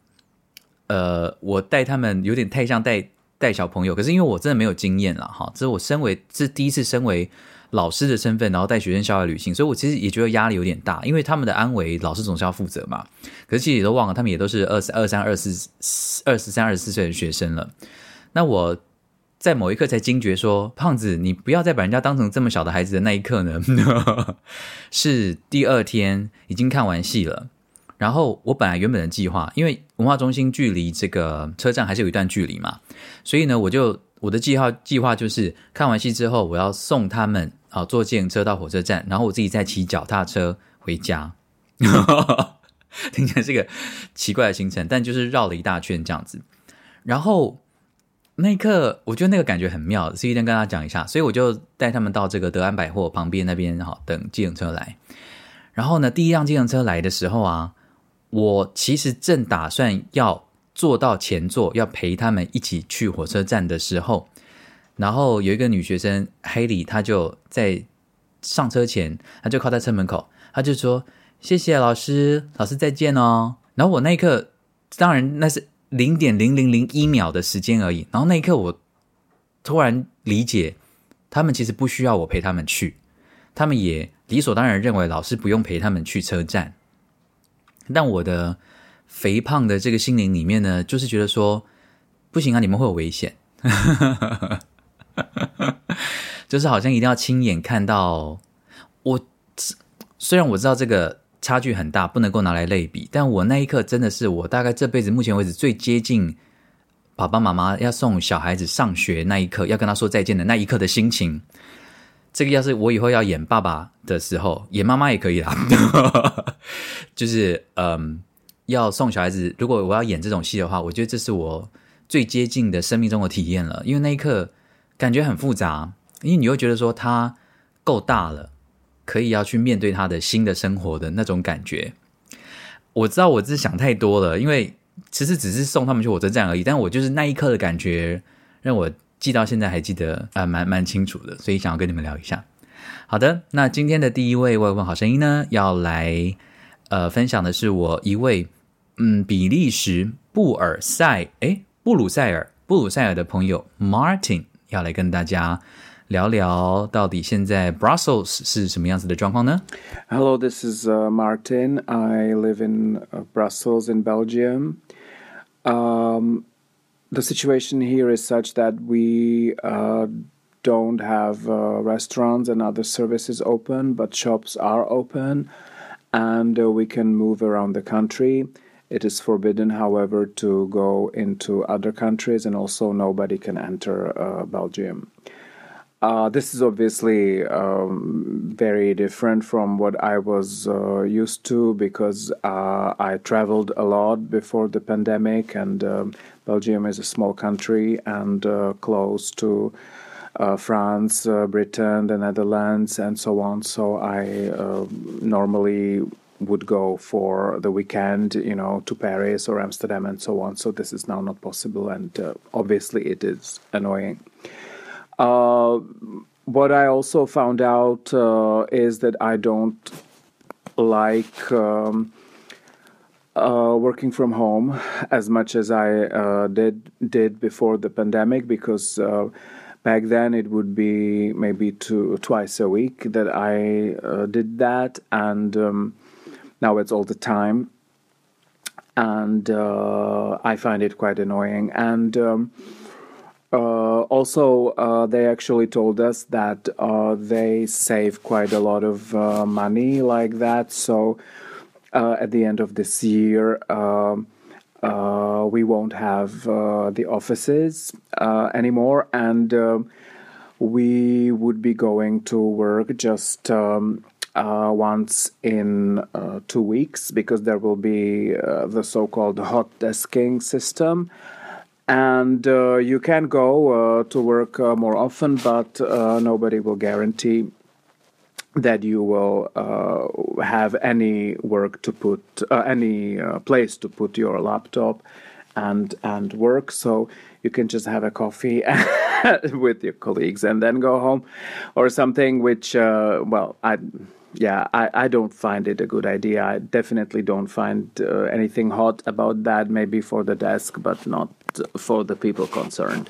呃，我带他们有点太像带。带小朋友，可是因为我真的没有经验了哈，这是我身为这第一次身为老师的身份，然后带学生校外旅行，所以我其实也觉得压力有点大，因为他们的安危，老师总是要负责嘛。可是其实也都忘了，他们也都是二十二三、二四、二十三、二十四岁的学生了。那我在某一刻才惊觉说：“胖子，你不要再把人家当成这么小的孩子的那一刻呢。”是第二天已经看完戏了。然后我本来原本的计划，因为文化中心距离这个车站还是有一段距离嘛，所以呢，我就我的计划计划就是看完戏之后，我要送他们啊坐自行车到火车站，然后我自己再骑脚踏车回家。听起来是个奇怪的行程，但就是绕了一大圈这样子。然后那一刻，我觉得那个感觉很妙，所以先跟大家讲一下。所以我就带他们到这个德安百货旁边那边哈等自行车来。然后呢，第一辆自行车来的时候啊。我其实正打算要坐到前座，要陪他们一起去火车站的时候，然后有一个女学生黑里，她就在上车前，她就靠在车门口，她就说：“谢谢老师，老师再见哦。”然后我那一刻，当然那是零点零零零一秒的时间而已。然后那一刻，我突然理解，他们其实不需要我陪他们去，他们也理所当然认为老师不用陪他们去车站。但我的肥胖的这个心灵里面呢，就是觉得说，不行啊，你们会有危险。就是好像一定要亲眼看到我，虽然我知道这个差距很大，不能够拿来类比，但我那一刻真的是我大概这辈子目前为止最接近爸爸妈妈要送小孩子上学那一刻，要跟他说再见的那一刻的心情。这个要是我以后要演爸爸的时候，演妈妈也可以啦。就是嗯，要送小孩子，如果我要演这种戏的话，我觉得这是我最接近的生命中的体验了，因为那一刻。感觉很复杂，因为你会觉得说他够大了，可以要去面对他的新的生活的那种感觉。我知道我是想太多了，因为其实只是送他们去火车站而已，但我就是那一刻的感觉让我记到现在还记得啊，蛮蛮清楚的，所以想要跟你们聊一下。好的，那今天的第一位问问好声音呢，要来呃分享的是我一位嗯比利时布尔塞诶布鲁塞尔布鲁塞尔的朋友 Martin。要来跟大家聊聊，到底现在 Brussels 是什么样子的状况呢？Hello, this is Martin. I live in Brussels in Belgium. Um, the situation here is such that we uh, don't have uh, restaurants and other services open, but shops are open, and uh, we can move around the country. It is forbidden, however, to go into other countries, and also nobody can enter uh, Belgium. Uh, this is obviously um, very different from what I was uh, used to because uh, I traveled a lot before the pandemic, and um, Belgium is a small country and uh, close to uh, France, Britain, the Netherlands, and so on. So I normally would go for the weekend, you know, to Paris or Amsterdam and so on. So this is now not possible, and uh, obviously it is annoying. Uh, what I also found out uh, is that I don't like um, uh, working from home as much as I uh, did did before the pandemic because. Uh, back then, it would be maybe two twice a week that I did that, and um, now it's all the time, and uh, I find it quite annoying. And um, uh, also, uh, they actually told us that uh, they save quite a lot of uh, money like that. So uh, at the end of this year, um, we won't have the offices anymore, and um, we would be going to work just. Um, uh, once in uh, two weeks because there will be uh, the so called hot desking system. And uh, you can go uh, to work uh, more often, but nobody will guarantee that you will uh, have any work to put, uh, any uh, place to put your laptop and and work. So you can just have a coffee with your colleagues and then go home, or something. Which well, I yeah, I, I don't find it a good idea. I definitely don't find uh, anything hot about that, maybe for the desk, but not for the people concerned.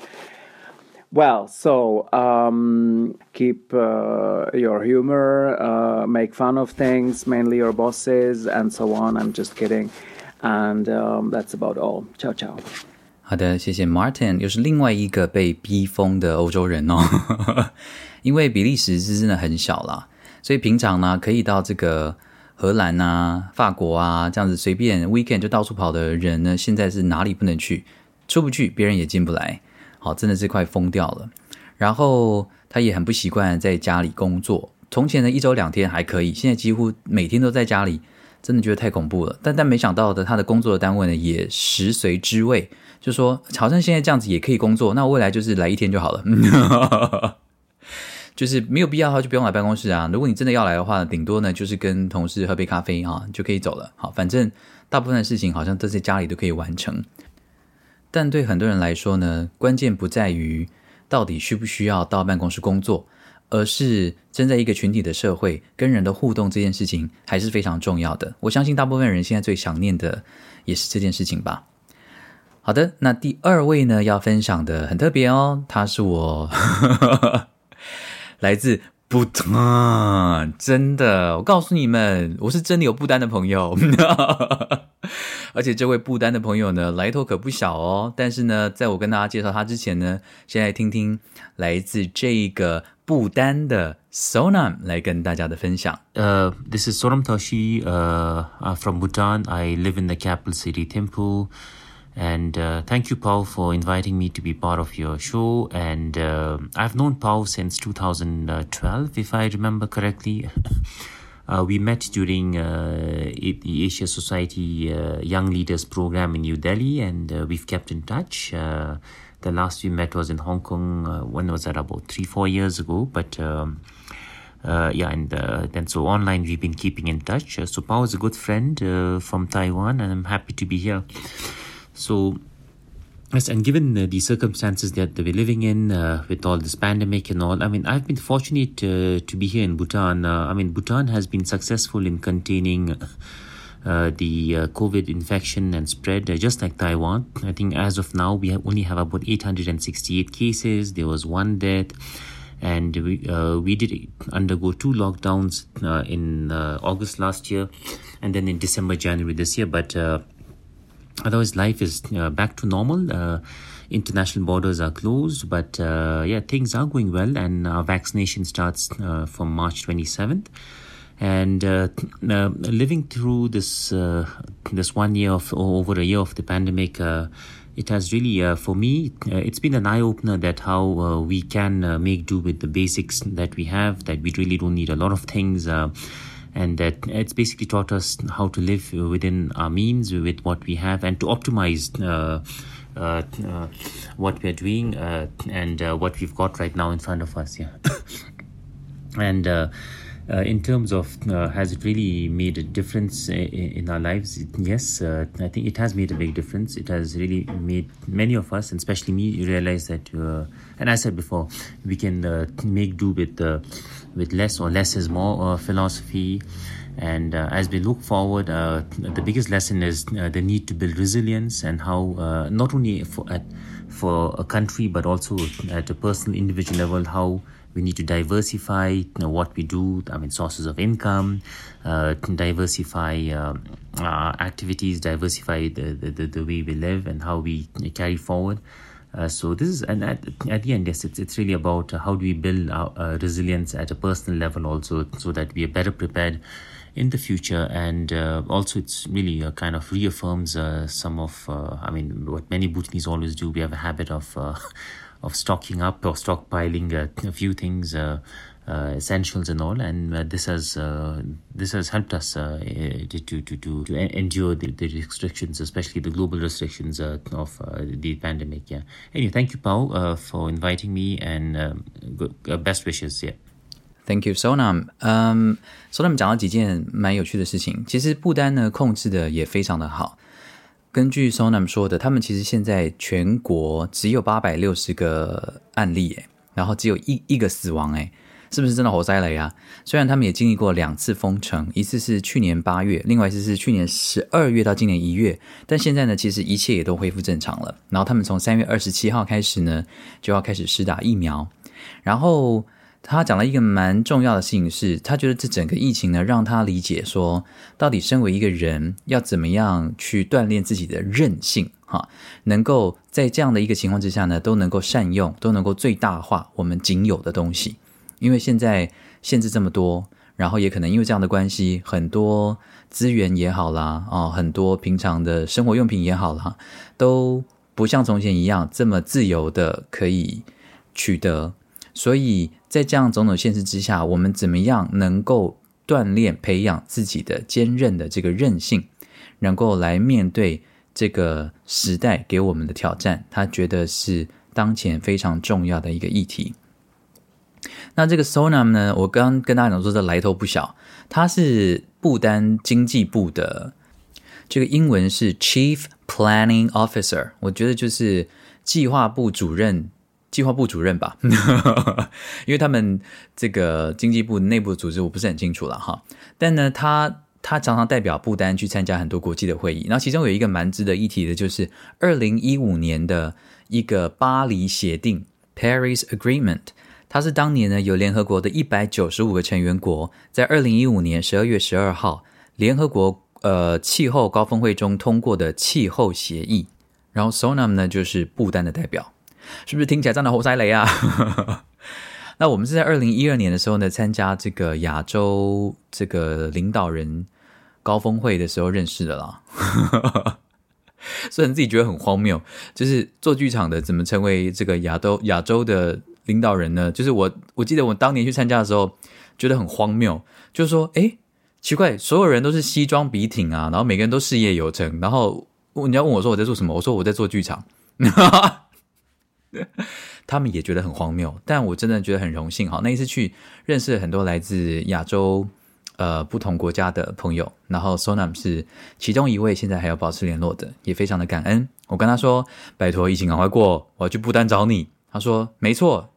Well, so um, keep uh, your humor, uh, make fun of things, mainly your bosses, and so on. I'm just kidding. And um, that's about all. Ciao, ciao. 好的，谢谢 Martin，又是另外一个被逼疯的欧洲人哦。因为比利时是真的很小啦，所以平常呢，可以到这个荷兰啊、法国啊这样子随便 weekend 就到处跑的人呢，现在是哪里不能去，出不去，别人也进不来， 好，真的是快疯掉了。然后他也很不习惯在家里工作，从前的一周两天还可以，现在几乎每天都在家里，真的觉得太恐怖了。但但没想到的，他的工作的单位呢也食髓知味，就说好像现在这样子也可以工作，那未来就是来一天就好了。就是没有必要的话，就不用来办公室啊。如果你真的要来的话，顶多呢就是跟同事喝杯咖啡啊，就可以走了。好，反正大部分的事情好像都在家里都可以完成。但对很多人来说呢，关键不在于到底需不需要到办公室工作，而是站在一个群体的社会跟人的互动这件事情还是非常重要的。我相信大部分人现在最想念的也是这件事情吧。好的，那第二位呢要分享的很特别哦，他是我 来自。不丹，真的，我告诉你们，我是真的有不丹的朋友，而且这位不丹的朋友呢，来头可不小哦。但是呢，在我跟大家介绍他之前呢，先来听听来自这个不丹的 Sonam 来跟大家的分享。呃，This is Sonam Toshi，呃，from Bhutan. I live in the capital city Thimphu. And uh, thank you, Paul, for inviting me to be part of your show. And uh, I've known Paul since 2012, if I remember correctly. uh, we met during uh, the Asia Society uh, Young Leaders Program in New Delhi, and uh, we've kept in touch. the last we met was in Hong Kong. when was that? About three, four years ago. But um, yeah, and then so online we've been keeping in touch. so Paul is a good friend from Taiwan, and I'm happy to be here. So, yes, and given uh, the circumstances that we're living in uh, with all this pandemic and all, I mean, I've been fortunate uh, to be here in Bhutan. Uh, I mean, Bhutan has been successful in containing uh, the uh, COVID infection and spread, just like Taiwan. I think as of now, we have only have about 868 cases. There was one death and we we did undergo two lockdowns in August last year, and then in December, January this year. But otherwise life is uh, back to normal. Uh, international borders are closed but uh, yeah things are going well and our vaccination starts uh, from march 27th and uh, uh, living through this this one year of over a year of the pandemic it has really for me it's been an eye-opener that how we can make do with the basics that we have that we really don't need a lot of things and that it's basically taught us how to live within our means with what we have and to optimize uh, uh, uh, what we're doing uh, and uh, what we've got right now in front of us yeah and uh, in terms of has it really made a difference in, our lives? Yes, I think it has made a big difference. It has really made many of us, and especially me, realize that. and I said before, we can make do with with less or less is more philosophy. And uh, as we look forward, uh, the biggest lesson is uh, the need to build resilience and how not only for at, for a country but also at a personal individual level how we need to diversify you know, what we do i mean sources of income uh, diversify uh, uh, activities diversify the, the, the, way we live and how we carry forward uh, so this is and at, at the end yes it's, it's really about how do we build our uh, resilience at a personal level also so that we are better prepared in the future. And uh, also it's really uh, kind of reaffirms uh, some of uh, i mean what many bhutanese always do. We have a habit of of stocking up or stockpiling a few things, uh, uh, essentials and all, and uh, this has this has helped us to, to to to endure the, the restrictions, especially the global restrictions of the pandemic. Yeah. Anyway, thank you, Paul, for inviting me, and um, good, best wishes. Yeah. Thank you, Sonam. 嗯，Sonam 讲了几件蛮有趣的事情。其实不丹呢控制的也非常的好。根据 Sonam 说的，他们其实现在全国只有八百六十个案例，诶，然后只有一一个死亡，诶， 是不是真的活塞雷啊？虽然他们也经历过两次封城，一次是去年八月，另外一次是去年十二月到今年一月，但现在呢，其实一切也都恢复正常了。然后他们从三月二十七号开始呢，就要开始施打疫苗，然后。他讲了一个蛮重要的事情，是他觉得这整个疫情呢，让他理解说，到底身为一个人要怎么样去锻炼自己的韧性，哈，能够在这样的一个情况之下呢，都能够善用，都能够最大化我们仅有的东西。因为现在限制这么多，然后也可能因为这样的关系，很多资源也好啦，哦，很多平常的生活用品也好啦，都不像从前一样这么自由的可以取得。所以在这样种种限制之下，我们怎么样能够锻炼、培养自己的坚韧的这个韧性，能够来面对这个时代给我们的挑战？他觉得是当前非常重要的一个议题。那这个 Sonam 呢，我刚刚跟大家讲说，这来头不小，他是不丹经济部的，这个英文是 Chief Planning Officer，我觉得就是计划部主任。计划部主任吧，因为他们这个经济部内部组织我不是很清楚了哈。但呢，他他常常代表不丹去参加很多国际的会议，然后其中有一个蛮值得一提的，就是二零一五年的一个巴黎协定 （Paris Agreement）。它是当年呢，有联合国的一百九十五个成员国，在二零一五年十二月十二号，联合国呃气候高峰会中通过的气候协议。然后 Sonam 呢，就是不丹的代表，是不是听起来真的猴塞雷啊？那我们是在二零一二年的时候呢，参加这个亚洲这个领导人高峰会的时候认识的啦。虽然自己觉得很荒谬，就是做剧场的怎么成为这个亚洲亚洲的？领导人呢？就是我，我记得我当年去参加的时候，觉得很荒谬。就是说，哎，奇怪，所有人都是西装笔挺啊，然后每个人都事业有成。然后你要问我说我在做什么？我说我在做剧场。他们也觉得很荒谬，但我真的觉得很荣幸哈。那一次去认识了很多来自亚洲呃不同国家的朋友，然后 Sonam 是其中一位，现在还要保持联络的，也非常的感恩。我跟他说：“拜托，疫情赶快过，我要去不丹找你。”他说：“没错。”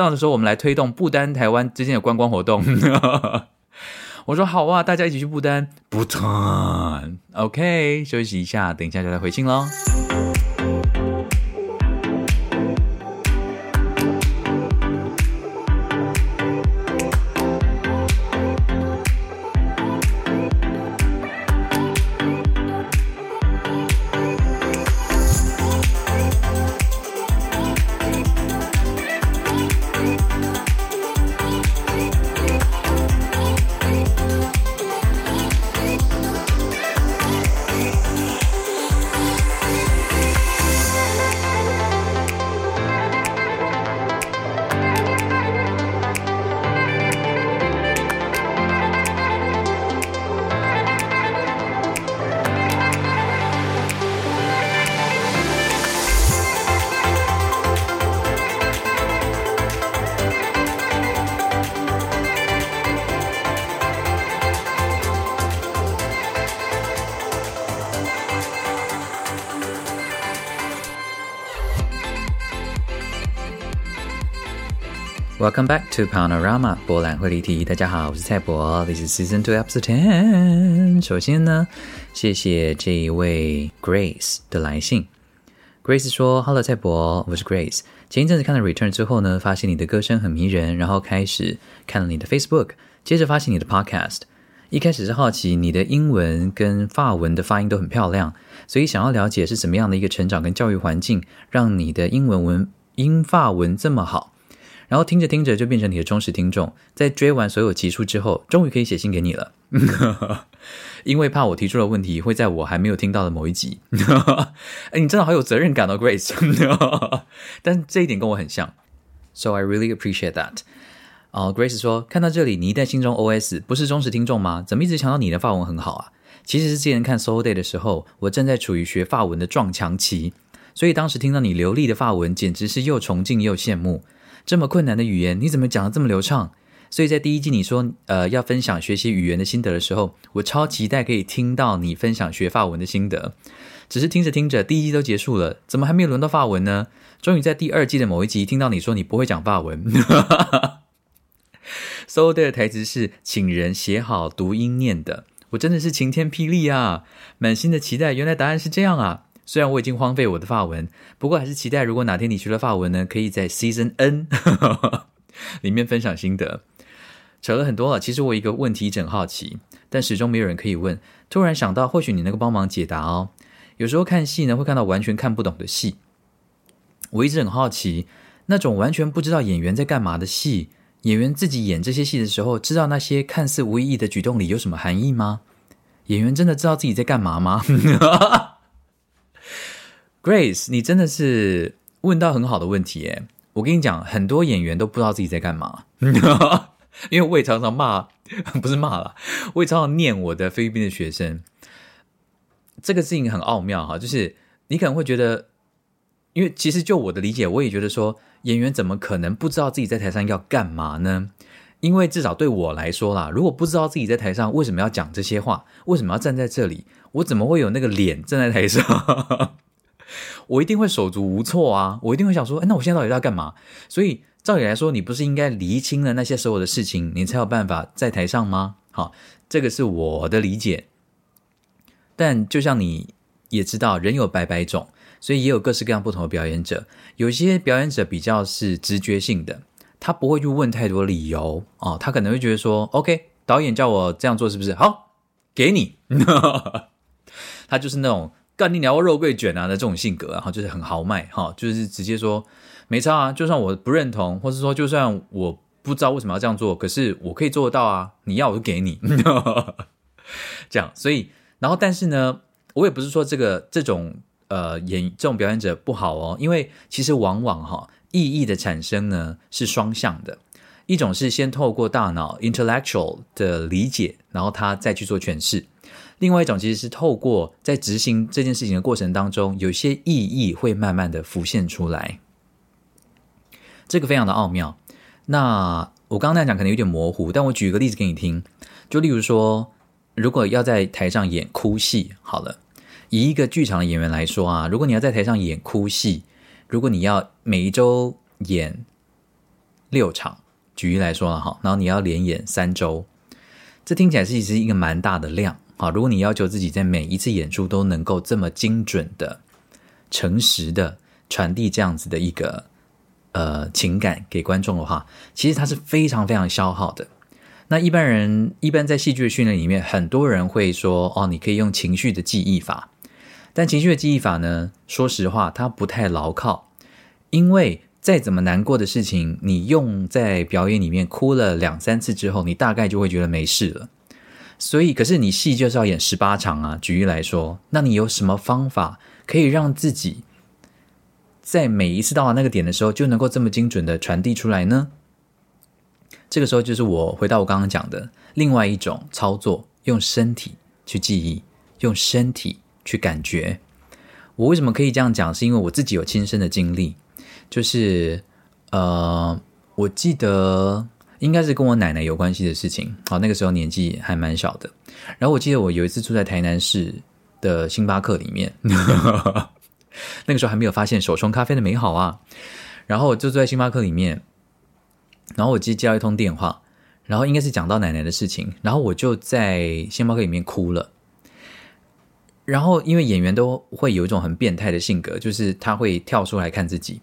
到的时候，我们来推动不丹台湾之间的观光活动。我说好啊，大家一起去不丹，不丹。OK，休息一下，等一下就来回信喽。Back to Panorama 波兰会立体。大家好，我是蔡博，This is Season Two Episode Ten。首先呢，谢谢这一位 Grace 的来信。Grace 说：“Hello，蔡博，我是 Grace。前一阵子看了 Return 之后呢，发现你的歌声很迷人，然后开始看了你的 Facebook，接着发现你的 Podcast。一开始是好奇你的英文跟法文的发音都很漂亮，所以想要了解是怎么样的一个成长跟教育环境，让你的英文文英法文这么好。”然后听着听着就变成你的忠实听众，在追完所有集数之后，终于可以写信给你了。因为怕我提出的问题会在我还没有听到的某一集。哎，你真的好有责任感哦，Grace。但这一点跟我很像，So I really appreciate that。哦，Grace 说，看到这里，你一旦心中 OS 不是忠实听众吗？怎么一直强调你的发文很好啊？其实是之前看 Solo Day 的时候，我正在处于学发文的撞墙期，所以当时听到你流利的发文，简直是又崇敬又羡慕。这么困难的语言，你怎么讲的这么流畅？所以在第一季你说呃要分享学习语言的心得的时候，我超期待可以听到你分享学法文的心得。只是听着听着，第一季都结束了，怎么还没有轮到法文呢？终于在第二季的某一集听到你说你不会讲法文。So 的台词是请人写好读音念的，我真的是晴天霹雳啊！满心的期待，原来答案是这样啊！虽然我已经荒废我的法文，不过还是期待，如果哪天你学了法文呢，可以在 Season N 里面分享心得。扯了很多了，其实我一个问题一直很好奇，但始终没有人可以问。突然想到，或许你能够帮忙解答哦。有时候看戏呢，会看到完全看不懂的戏。我一直很好奇，那种完全不知道演员在干嘛的戏，演员自己演这些戏的时候，知道那些看似无意义的举动里有什么含义吗？演员真的知道自己在干嘛吗 ？Grace，你真的是问到很好的问题耶！我跟你讲，很多演员都不知道自己在干嘛，因为我也常常骂，不是骂了，我也常常念我的菲律宾的学生。这个事情很奥妙哈，就是你可能会觉得，因为其实就我的理解，我也觉得说，演员怎么可能不知道自己在台上要干嘛呢？因为至少对我来说啦，如果不知道自己在台上为什么要讲这些话，为什么要站在这里，我怎么会有那个脸站在台上？我一定会手足无措啊！我一定会想说，哎，那我现在到底在干嘛？所以照理来说，你不是应该厘清了那些所有的事情，你才有办法在台上吗？好，这个是我的理解。但就像你也知道，人有百百种，所以也有各式各样不同的表演者。有些表演者比较是直觉性的，他不会去问太多理由哦，他可能会觉得说，OK，导演叫我这样做，是不是好？给你，他就是那种干你鸟肉桂卷啊的这种性格，然后就是很豪迈哈，就是直接说没差啊，就算我不认同，或是说就算我不知道为什么要这样做，可是我可以做得到啊，你要我就给你，这样，所以。然后，但是呢，我也不是说这个这种呃演这种表演者不好哦，因为其实往往哈意义的产生呢是双向的，一种是先透过大脑 intellectual 的理解，然后他再去做诠释；，另外一种其实是透过在执行这件事情的过程当中，有些意义会慢慢的浮现出来，这个非常的奥妙。那我刚刚那样讲可能有点模糊，但我举一个例子给你听，就例如说。如果要在台上演哭戏，好了，以一个剧场的演员来说啊，如果你要在台上演哭戏，如果你要每一周演六场，举例来说了哈，然后你要连演三周，这听起来是其实一个蛮大的量啊。如果你要求自己在每一次演出都能够这么精准的、诚实的传递这样子的一个呃情感给观众的话，其实它是非常非常消耗的。那一般人一般在戏剧的训练里面，很多人会说：“哦，你可以用情绪的记忆法。”但情绪的记忆法呢，说实话，它不太牢靠，因为再怎么难过的事情，你用在表演里面哭了两三次之后，你大概就会觉得没事了。所以，可是你戏就是要演十八场啊。举例来说，那你有什么方法可以让自己在每一次到达那个点的时候，就能够这么精准的传递出来呢？这个时候就是我回到我刚刚讲的另外一种操作，用身体去记忆，用身体去感觉。我为什么可以这样讲？是因为我自己有亲身的经历，就是呃，我记得应该是跟我奶奶有关系的事情。好，那个时候年纪还蛮小的。然后我记得我有一次住在台南市的星巴克里面，那个时候还没有发现手冲咖啡的美好啊。然后我就坐在星巴克里面。然后我接接到一通电话，然后应该是讲到奶奶的事情，然后我就在星巴克里面哭了。然后因为演员都会有一种很变态的性格，就是他会跳出来看自己，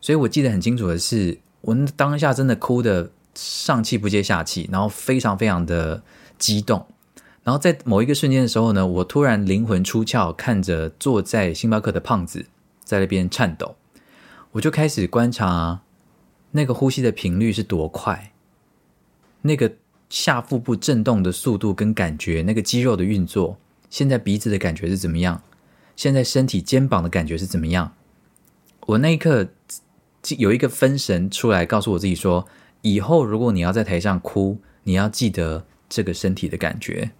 所以我记得很清楚的是，我当下真的哭的上气不接下气，然后非常非常的激动。然后在某一个瞬间的时候呢，我突然灵魂出窍，看着坐在星巴克的胖子在那边颤抖，我就开始观察。那个呼吸的频率是多快？那个下腹部震动的速度跟感觉，那个肌肉的运作，现在鼻子的感觉是怎么样？现在身体肩膀的感觉是怎么样？我那一刻有一个分神出来，告诉我自己说：以后如果你要在台上哭，你要记得这个身体的感觉。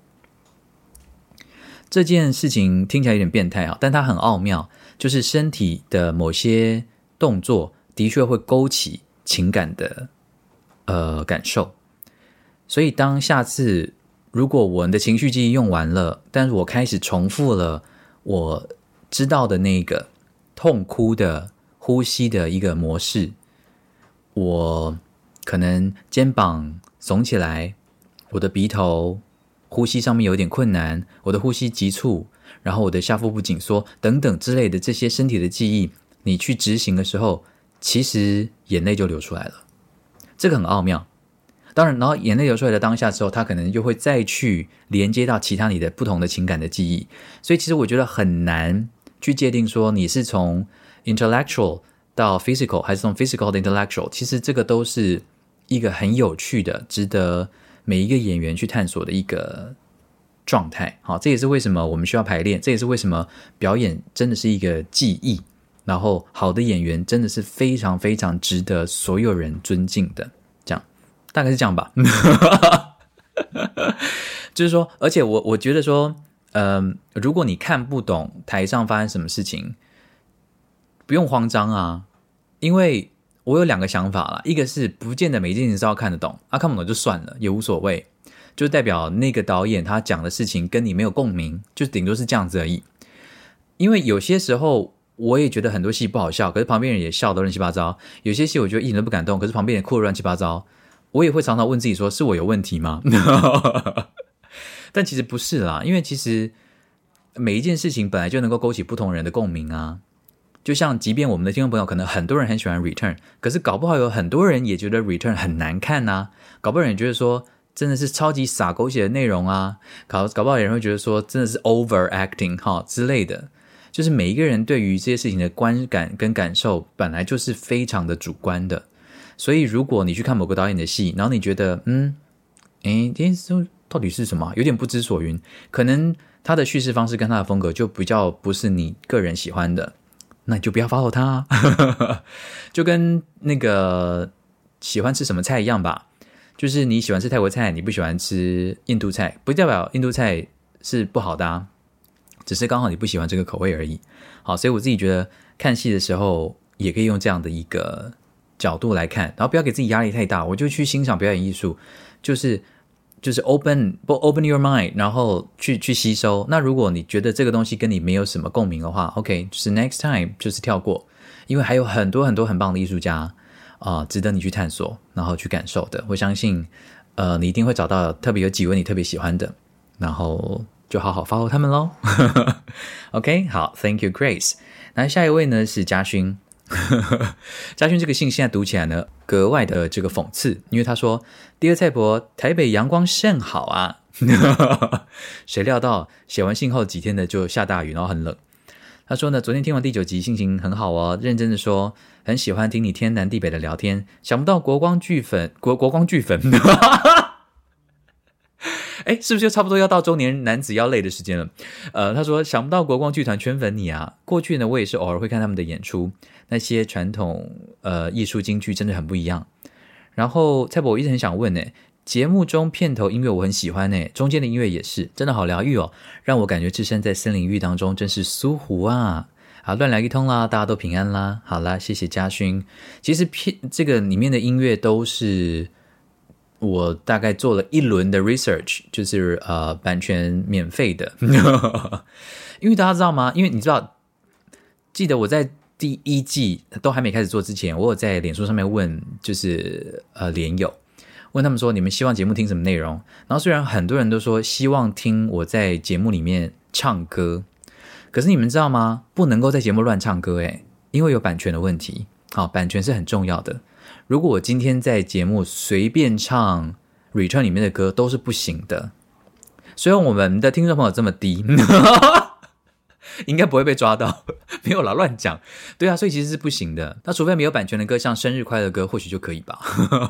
这件事情听起来有点变态啊，但它很奥妙，就是身体的某些动作的确会勾起。情感的呃感受，所以当下次如果我的情绪记忆用完了，但是我开始重复了我知道的那个痛哭的呼吸的一个模式，我可能肩膀耸起来，我的鼻头呼吸上面有点困难，我的呼吸急促，然后我的下腹部紧缩等等之类的这些身体的记忆，你去执行的时候。其实眼泪就流出来了，这个很奥妙。当然，然后眼泪流出来的当下之后，他可能就会再去连接到其他你的不同的情感的记忆。所以，其实我觉得很难去界定说你是从 intellectual 到 physical，还是从 physical 到 intellectual。其实这个都是一个很有趣的、值得每一个演员去探索的一个状态。好，这也是为什么我们需要排练，这也是为什么表演真的是一个技艺。然后，好的演员真的是非常非常值得所有人尊敬的。这样，大概是这样吧。就是说，而且我我觉得说，嗯，如果你看不懂台上发生什么事情，不用慌张啊，因为我有两个想法啦，一个是不见得每一件事都要看得懂，啊，看不懂就算了，也无所谓，就代表那个导演他讲的事情跟你没有共鸣，就顶多是这样子而已。因为有些时候。我也觉得很多戏不好笑，可是旁边人也笑得乱七八糟。有些戏我觉得一点都不感动，可是旁边人哭得乱七八糟。我也会常常问自己说：是我有问题吗？但其实不是啦，因为其实每一件事情本来就能够勾起不同人的共鸣啊。就像，即便我们的听众朋友可能很多人很喜欢 Return，可是搞不好有很多人也觉得 Return 很难看呐。搞不好人觉得说真的是超级傻狗血的内容啊。搞搞不好有人会觉得说真的是 over acting 哈之类的。就是每一个人对于这些事情的观感跟感受本来就是非常的主观的。所以如果你去看某个导演的戏，然后你觉得嗯，诶，这到底是什么？有点不知所云。可能他的叙事方式跟他的风格就比较不是你个人喜欢的。那你就不要 follow 他，就跟那个喜欢吃什么菜一样吧。就是你喜欢吃泰国菜，你不喜欢吃印度菜，不代表印度菜是不好的，啊，只是刚好你不喜欢这个口味而已。好，所以我自己觉得看戏的时候也可以用这样的一个角度来看，然后不要给自己压力太大，我就去欣赏表演艺术，就是。就是 open 不 open your mind，然后去去吸收。那如果你觉得这个东西跟你没有什么共鸣的话，OK，就是 next time 就是跳过，因为还有很多很多很棒的艺术家啊，值得你去探索，然后去感受的。我相信，呃，你一定会找到特别有几位你特别喜欢的，然后就好好发挥他们喽。OK，好，Thank you Grace。那下一位呢是嘉勋。嘉勋这个信现在读起来呢，格外的这个讽刺，因为他说：“第二蔡伯，台北阳光甚好啊。”谁料到写完信后几天呢，就下大雨，然后很冷。他说呢，昨天听完第九集，心情很好哦，认真的说，很喜欢听你天南地北的聊天。想不到国光剧粉，国国光剧粉。哎，是不是就差不多要到中年男子要累的时间了？呃，他说想不到国光剧团圈粉你啊。过去呢，我也是偶尔会看他们的演出，那些传统呃艺术京剧真的很不一样。然后蔡伯，我一直很想问呢，节目中片头音乐我很喜欢呢，中间的音乐也是，真的好疗愈哦，让我感觉置身在森林浴当中，真是苏湖啊！好，乱来一通啦，大家都平安啦。好啦，谢谢嘉勋。其实片这个里面的音乐都是。我大概做了一轮的 research，就是呃版权免费的，因为大家知道吗？因为你知道，记得我在第一季都还没开始做之前，我有在脸书上面问，就是呃连友问他们说，你们希望节目听什么内容？然后虽然很多人都说希望听我在节目里面唱歌，可是你们知道吗？不能够在节目乱唱歌，诶，因为有版权的问题。好，版权是很重要的。如果我今天在节目随便唱《Return》里面的歌都是不行的，虽然我们的听众朋友这么低，应该不会被抓到。没有啦，乱讲。对啊，所以其实是不行的。那除非没有版权的歌，像生日快乐歌，或许就可以吧。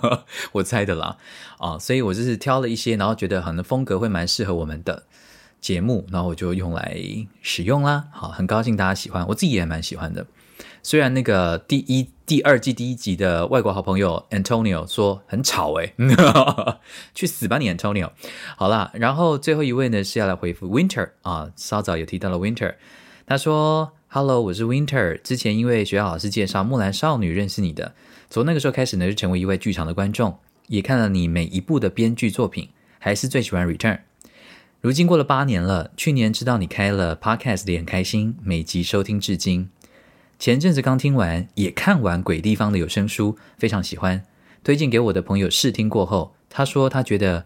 我猜的啦。啊，所以我就是挑了一些，然后觉得可能风格会蛮适合我们的节目，然后我就用来使用啦。好，很高兴大家喜欢，我自己也蛮喜欢的。虽然那个第一、第二季第一集的外国好朋友 Antonio 说很吵诶，去死吧你 Antonio！好啦，然后最后一位呢是要来回复 Winter 啊，稍早有提到了 Winter，他说：“Hello，我是 Winter，之前因为学校老师介绍《木兰少女》认识你的，从那个时候开始呢就成为一位剧场的观众，也看了你每一部的编剧作品，还是最喜欢 Return。如今过了八年了，去年知道你开了 Podcast 也很开心，每集收听至今。”前阵子刚听完，也看完《鬼地方》的有声书，非常喜欢，推荐给我的朋友试听过后，他说他觉得，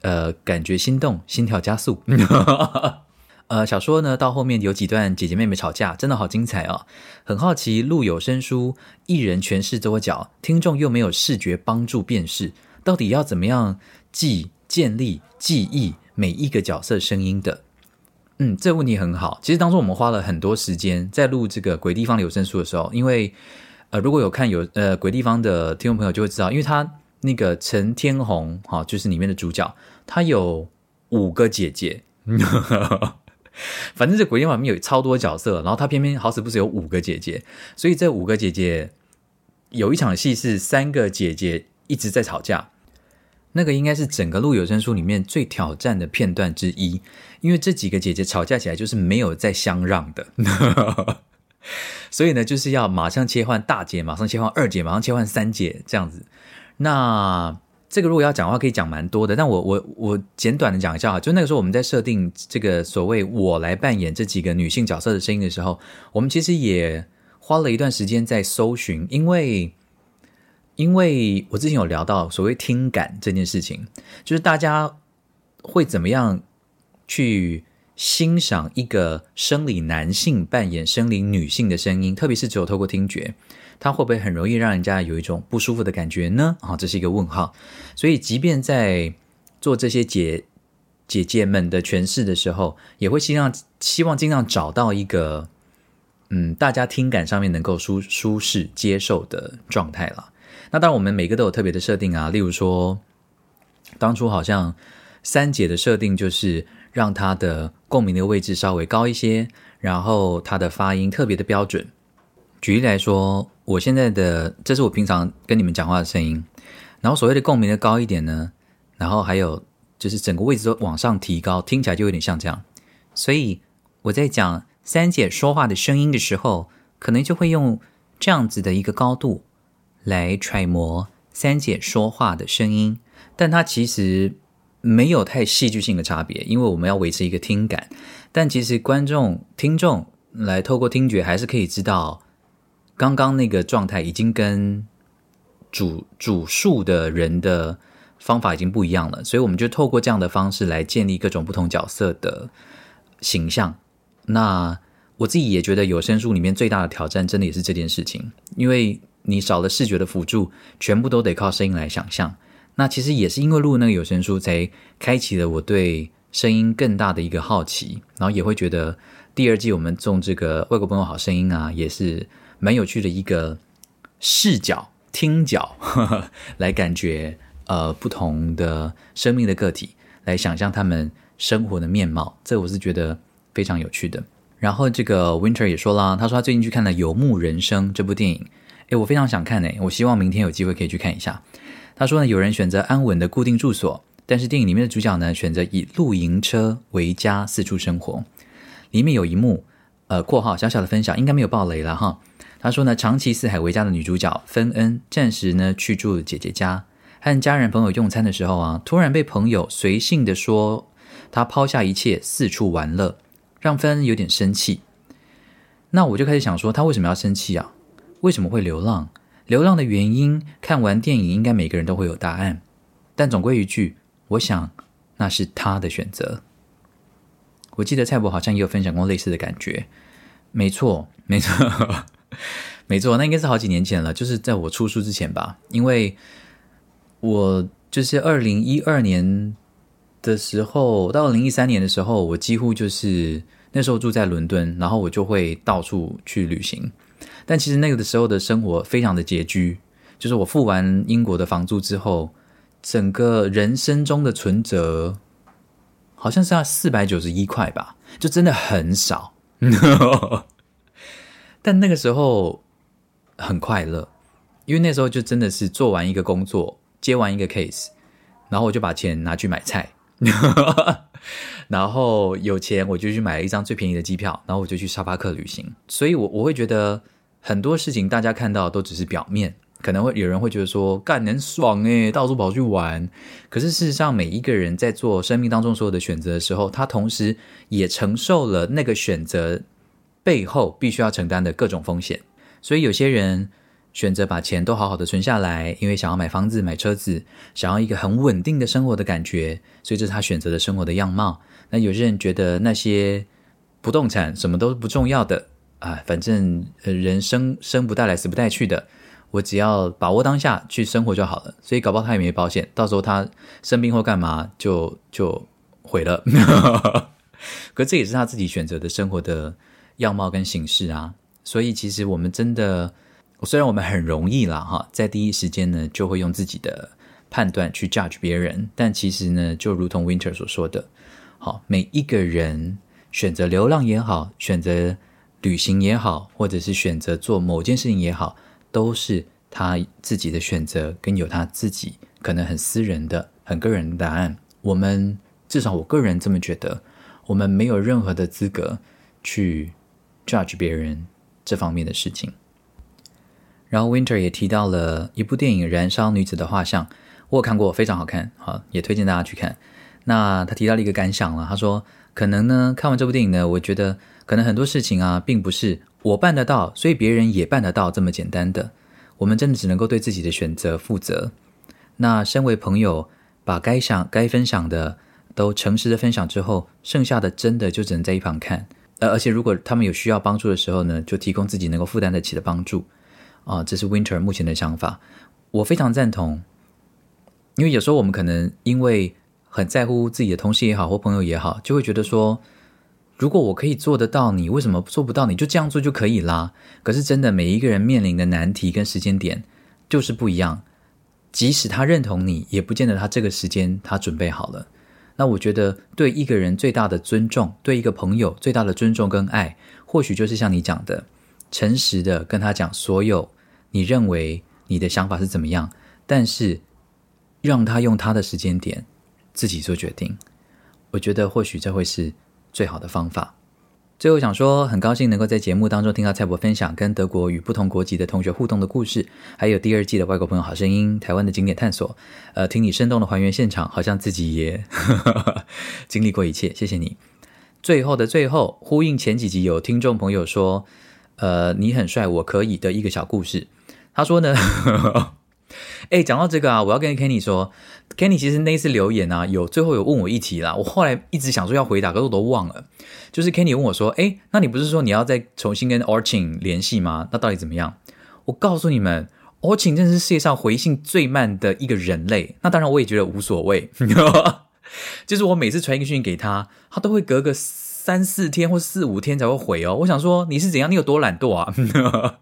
呃，感觉心动，心跳加速。呃，小说呢到后面有几段姐姐妹妹吵架，真的好精彩哦。很好奇录有声书，一人诠释多角，听众又没有视觉帮助辨识，到底要怎么样记建立记忆每一个角色声音的？嗯，这个问题很好。其实当初我们花了很多时间在录这个《鬼地方》有声书的时候，因为呃，如果有看有呃《鬼地方》的听众朋友就会知道，因为他那个陈天红哈，就是里面的主角，他有五个姐姐，反正这《鬼地方》里面有超多角色，然后他偏偏好死不死有五个姐姐，所以这五个姐姐有一场戏是三个姐姐一直在吵架。那个应该是整个录有声书里面最挑战的片段之一，因为这几个姐姐吵架起来就是没有再相让的，所以呢，就是要马上切换大姐，马上切换二姐，马上切换三姐这样子。那这个如果要讲的话，可以讲蛮多的。但我我我简短的讲一下哈，就那个时候我们在设定这个所谓我来扮演这几个女性角色的声音的时候，我们其实也花了一段时间在搜寻，因为因为我之前有聊到所谓听感这件事情，就是大家会怎么样去欣赏一个生理男性扮演生理女性的声音，特别是只有透过听觉。它会不会很容易让人家有一种不舒服的感觉呢？啊，这是一个问号。所以，即便在做这些姐姐姐们的诠释的时候，也会希望希望尽量找到一个嗯，大家听感上面能够舒舒适接受的状态了。那当然，我们每个都有特别的设定啊。例如说，当初好像三姐的设定就是让她的共鸣的位置稍微高一些，然后她的发音特别的标准。举例来说。我现在的这是我平常跟你们讲话的声音，然后所谓的共鸣的高一点呢，然后还有就是整个位置都往上提高，听起来就有点像这样。所以我在讲三姐说话的声音的时候，可能就会用这样子的一个高度来揣摩三姐说话的声音，但它其实没有太戏剧性的差别，因为我们要维持一个听感。但其实观众、听众来透过听觉还是可以知道。刚刚那个状态已经跟主主述的人的方法已经不一样了，所以我们就透过这样的方式来建立各种不同角色的形象。那我自己也觉得有声书里面最大的挑战，真的也是这件事情，因为你少了视觉的辅助，全部都得靠声音来想象。那其实也是因为录那个有声书，才开启了我对声音更大的一个好奇，然后也会觉得第二季我们中这个外国朋友好声音啊，也是。蛮有趣的一个视角、听角 来感觉，呃，不同的生命的个体来想象他们生活的面貌，这我是觉得非常有趣的。然后这个 Winter 也说了，他说他最近去看了《游牧人生》这部电影，诶，我非常想看诶，我希望明天有机会可以去看一下。他说呢，有人选择安稳的固定住所，但是电影里面的主角呢，选择以露营车为家四处生活。里面有一幕，呃，括号小小的分享，应该没有爆雷了哈。他说呢，长期四海为家的女主角芬恩，暂时呢去住姐姐家，和家人朋友用餐的时候啊，突然被朋友随性的说她抛下一切四处玩乐，让芬恩有点生气。那我就开始想说，她为什么要生气啊？为什么会流浪？流浪的原因，看完电影应该每个人都会有答案。但总归一句，我想那是他的选择。我记得蔡伯好像也有分享过类似的感觉。没错，没错。没错，那应该是好几年前了，就是在我出书之前吧。因为我就是二零一二年的时候到二零一三年的时候，我几乎就是那时候住在伦敦，然后我就会到处去旅行。但其实那个的时候的生活非常的拮据，就是我付完英国的房租之后，整个人生中的存折好像是要四百九十一块吧，就真的很少。但那个时候很快乐，因为那时候就真的是做完一个工作，接完一个 case，然后我就把钱拿去买菜，然后有钱我就去买了一张最便宜的机票，然后我就去沙巴克旅行。所以，我我会觉得很多事情大家看到都只是表面，可能会有人会觉得说干很爽诶，到处跑去玩。可是事实上，每一个人在做生命当中所有的选择的时候，他同时也承受了那个选择。背后必须要承担的各种风险，所以有些人选择把钱都好好的存下来，因为想要买房子、买车子，想要一个很稳定的生活的感觉，所以这是他选择的生活的样貌。那有些人觉得那些不动产什么都不重要的啊，反正人生生不带来，死不带去的，我只要把握当下去生活就好了。所以搞不好他也没保险，到时候他生病或干嘛就就毁了。可这也是他自己选择的生活的。样貌跟形式啊，所以其实我们真的，虽然我们很容易啦哈，在第一时间呢就会用自己的判断去 judge 别人，但其实呢，就如同 Winter 所说的，好，每一个人选择流浪也好，选择旅行也好，或者是选择做某件事情也好，都是他自己的选择，跟有他自己可能很私人的、很个人的答案。我们至少我个人这么觉得，我们没有任何的资格去。judge 别人这方面的事情，然后 Winter 也提到了一部电影《燃烧女子的画像》，我有看过，非常好看，好也推荐大家去看。那他提到了一个感想了，他说可能呢看完这部电影呢，我觉得可能很多事情啊，并不是我办得到，所以别人也办得到这么简单的。我们真的只能够对自己的选择负责。那身为朋友，把该想该分享的都诚实的分享之后，剩下的真的就只能在一旁看。呃，而且如果他们有需要帮助的时候呢，就提供自己能够负担得起的帮助。啊，这是 Winter 目前的想法，我非常赞同。因为有时候我们可能因为很在乎自己的同事也好，或朋友也好，就会觉得说，如果我可以做得到，你为什么做不到？你就这样做就可以啦。可是真的，每一个人面临的难题跟时间点就是不一样。即使他认同你，也不见得他这个时间他准备好了。那我觉得，对一个人最大的尊重，对一个朋友最大的尊重跟爱，或许就是像你讲的，诚实的跟他讲所有你认为你的想法是怎么样，但是让他用他的时间点。自己做决定，我觉得或许这会是最好的方法。最后想说，很高兴能够在节目当中听到蔡博分享跟德国与不同国籍的同学互动的故事，还有第二季的外国朋友好声音、台湾的景点探索。呃，听你生动的还原现场，好像自己也 经历过一切。谢谢你。最后的最后，呼应前几集有听众朋友说，呃，你很帅，我可以的一个小故事。他说呢。哎，讲到这个啊，我要跟 Kenny 说，Kenny 其实那一次留言啊，有最后有问我一题啦，我后来一直想说要回答，可是我都忘了。就是 Kenny 问我说，哎，那你不是说你要再重新跟 Orchin 联系吗？那到底怎么样？我告诉你们，Orchin 真是世界上回信最慢的一个人类。那当然，我也觉得无所谓。就是我每次传一个讯给他，他都会隔个三四天或四五天才会回哦。我想说你是怎样？你有多懒惰啊？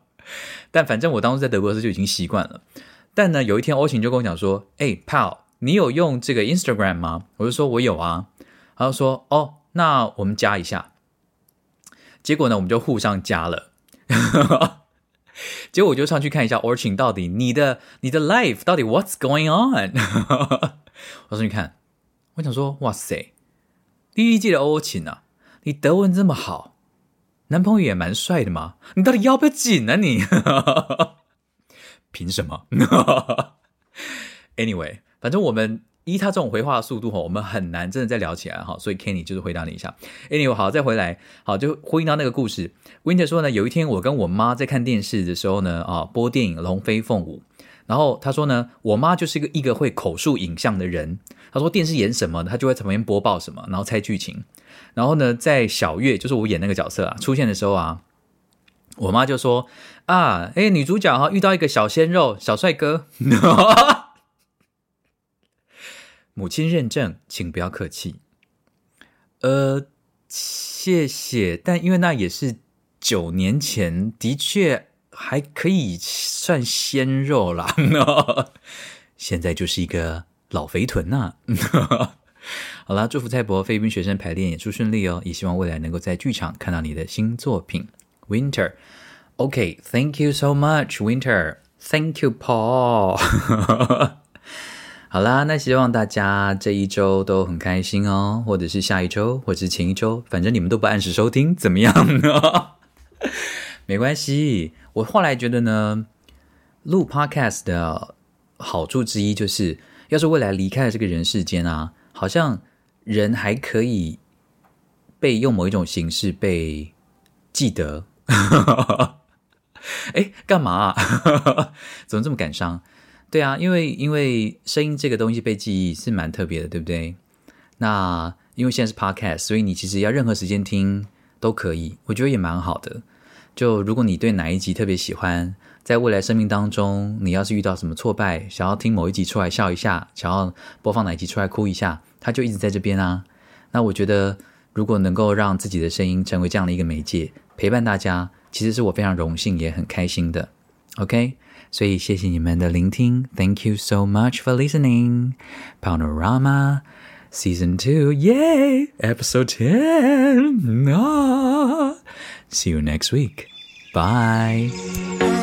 但反正我当时在德国的时候就已经习惯了。但呢，有一天欧晴就跟我讲说：“哎，Pal，你有用这个 Instagram 吗？”我就说：“我有啊。”他就说：“哦，那我们加一下。”结果呢，我们就互相加了。结果我就上去看一下 Orching 到底你的你的 life 到底 What's going on？我上去看，我想说：“哇塞，第一季的欧晴啊，你德文这么好，男朋友也蛮帅的嘛，你到底要不要紧啊你？” 凭什么？Anyway，反正我们依他这种回话的速度哈，我们很难真的再聊起来哈。所以 Kenny 就是回答你一下。Anyway，好，再回来，好，就呼应到那个故事。Winter 说呢，有一天我跟我妈在看电视的时候呢，啊，播电影《龙飞凤舞》，然后他说呢，我妈就是一个一个会口述影像的人。他说电视演什么，他就会在旁边播报什么，然后猜剧情。然后呢，在小月就是我演那个角色啊出现的时候啊。我妈就说：“啊，哎，女主角哈遇到一个小鲜肉、小帅哥，母亲认证，请不要客气。呃，谢谢，但因为那也是九年前，的确还可以算鲜肉啦。现在就是一个老肥臀呐。好啦，祝福蔡博菲律宾学生排练演出顺利哦，也希望未来能够在剧场看到你的新作品。” Winter. OK，Thank you so much, Winter. Thank you, Paul. 好啦，那希望大家这一周都很开心哦，或者是下一周，或者是前一周，反正你们都不按时收听，怎么样呢？没关系，我后来觉得呢，录 Podcast 的好处之一就是，要是未来离开了这个人世间啊，好像人还可以被用某一种形式被记得。哎，干嘛？怎么这么感伤？对啊，因为因为声音这个东西被记忆是蛮特别的，对不对？那因为现在是 podcast，所以你其实要任何时间听都可以，我觉得也蛮好的。就如果你对哪一集特别喜欢，在未来生命当中，你要是遇到什么挫败，想要听某一集出来笑一下，想要播放哪一集出来哭一下，它就一直在这边啊。那我觉得，如果能够让自己的声音成为这样的一个媒介。陪伴大家，其实是我非常荣幸也很开心的。OK，所以谢谢你们的聆听，Thank you so much for listening. Panorama Season Two, Yay! Episode Ten. Ah. See you next week. Bye.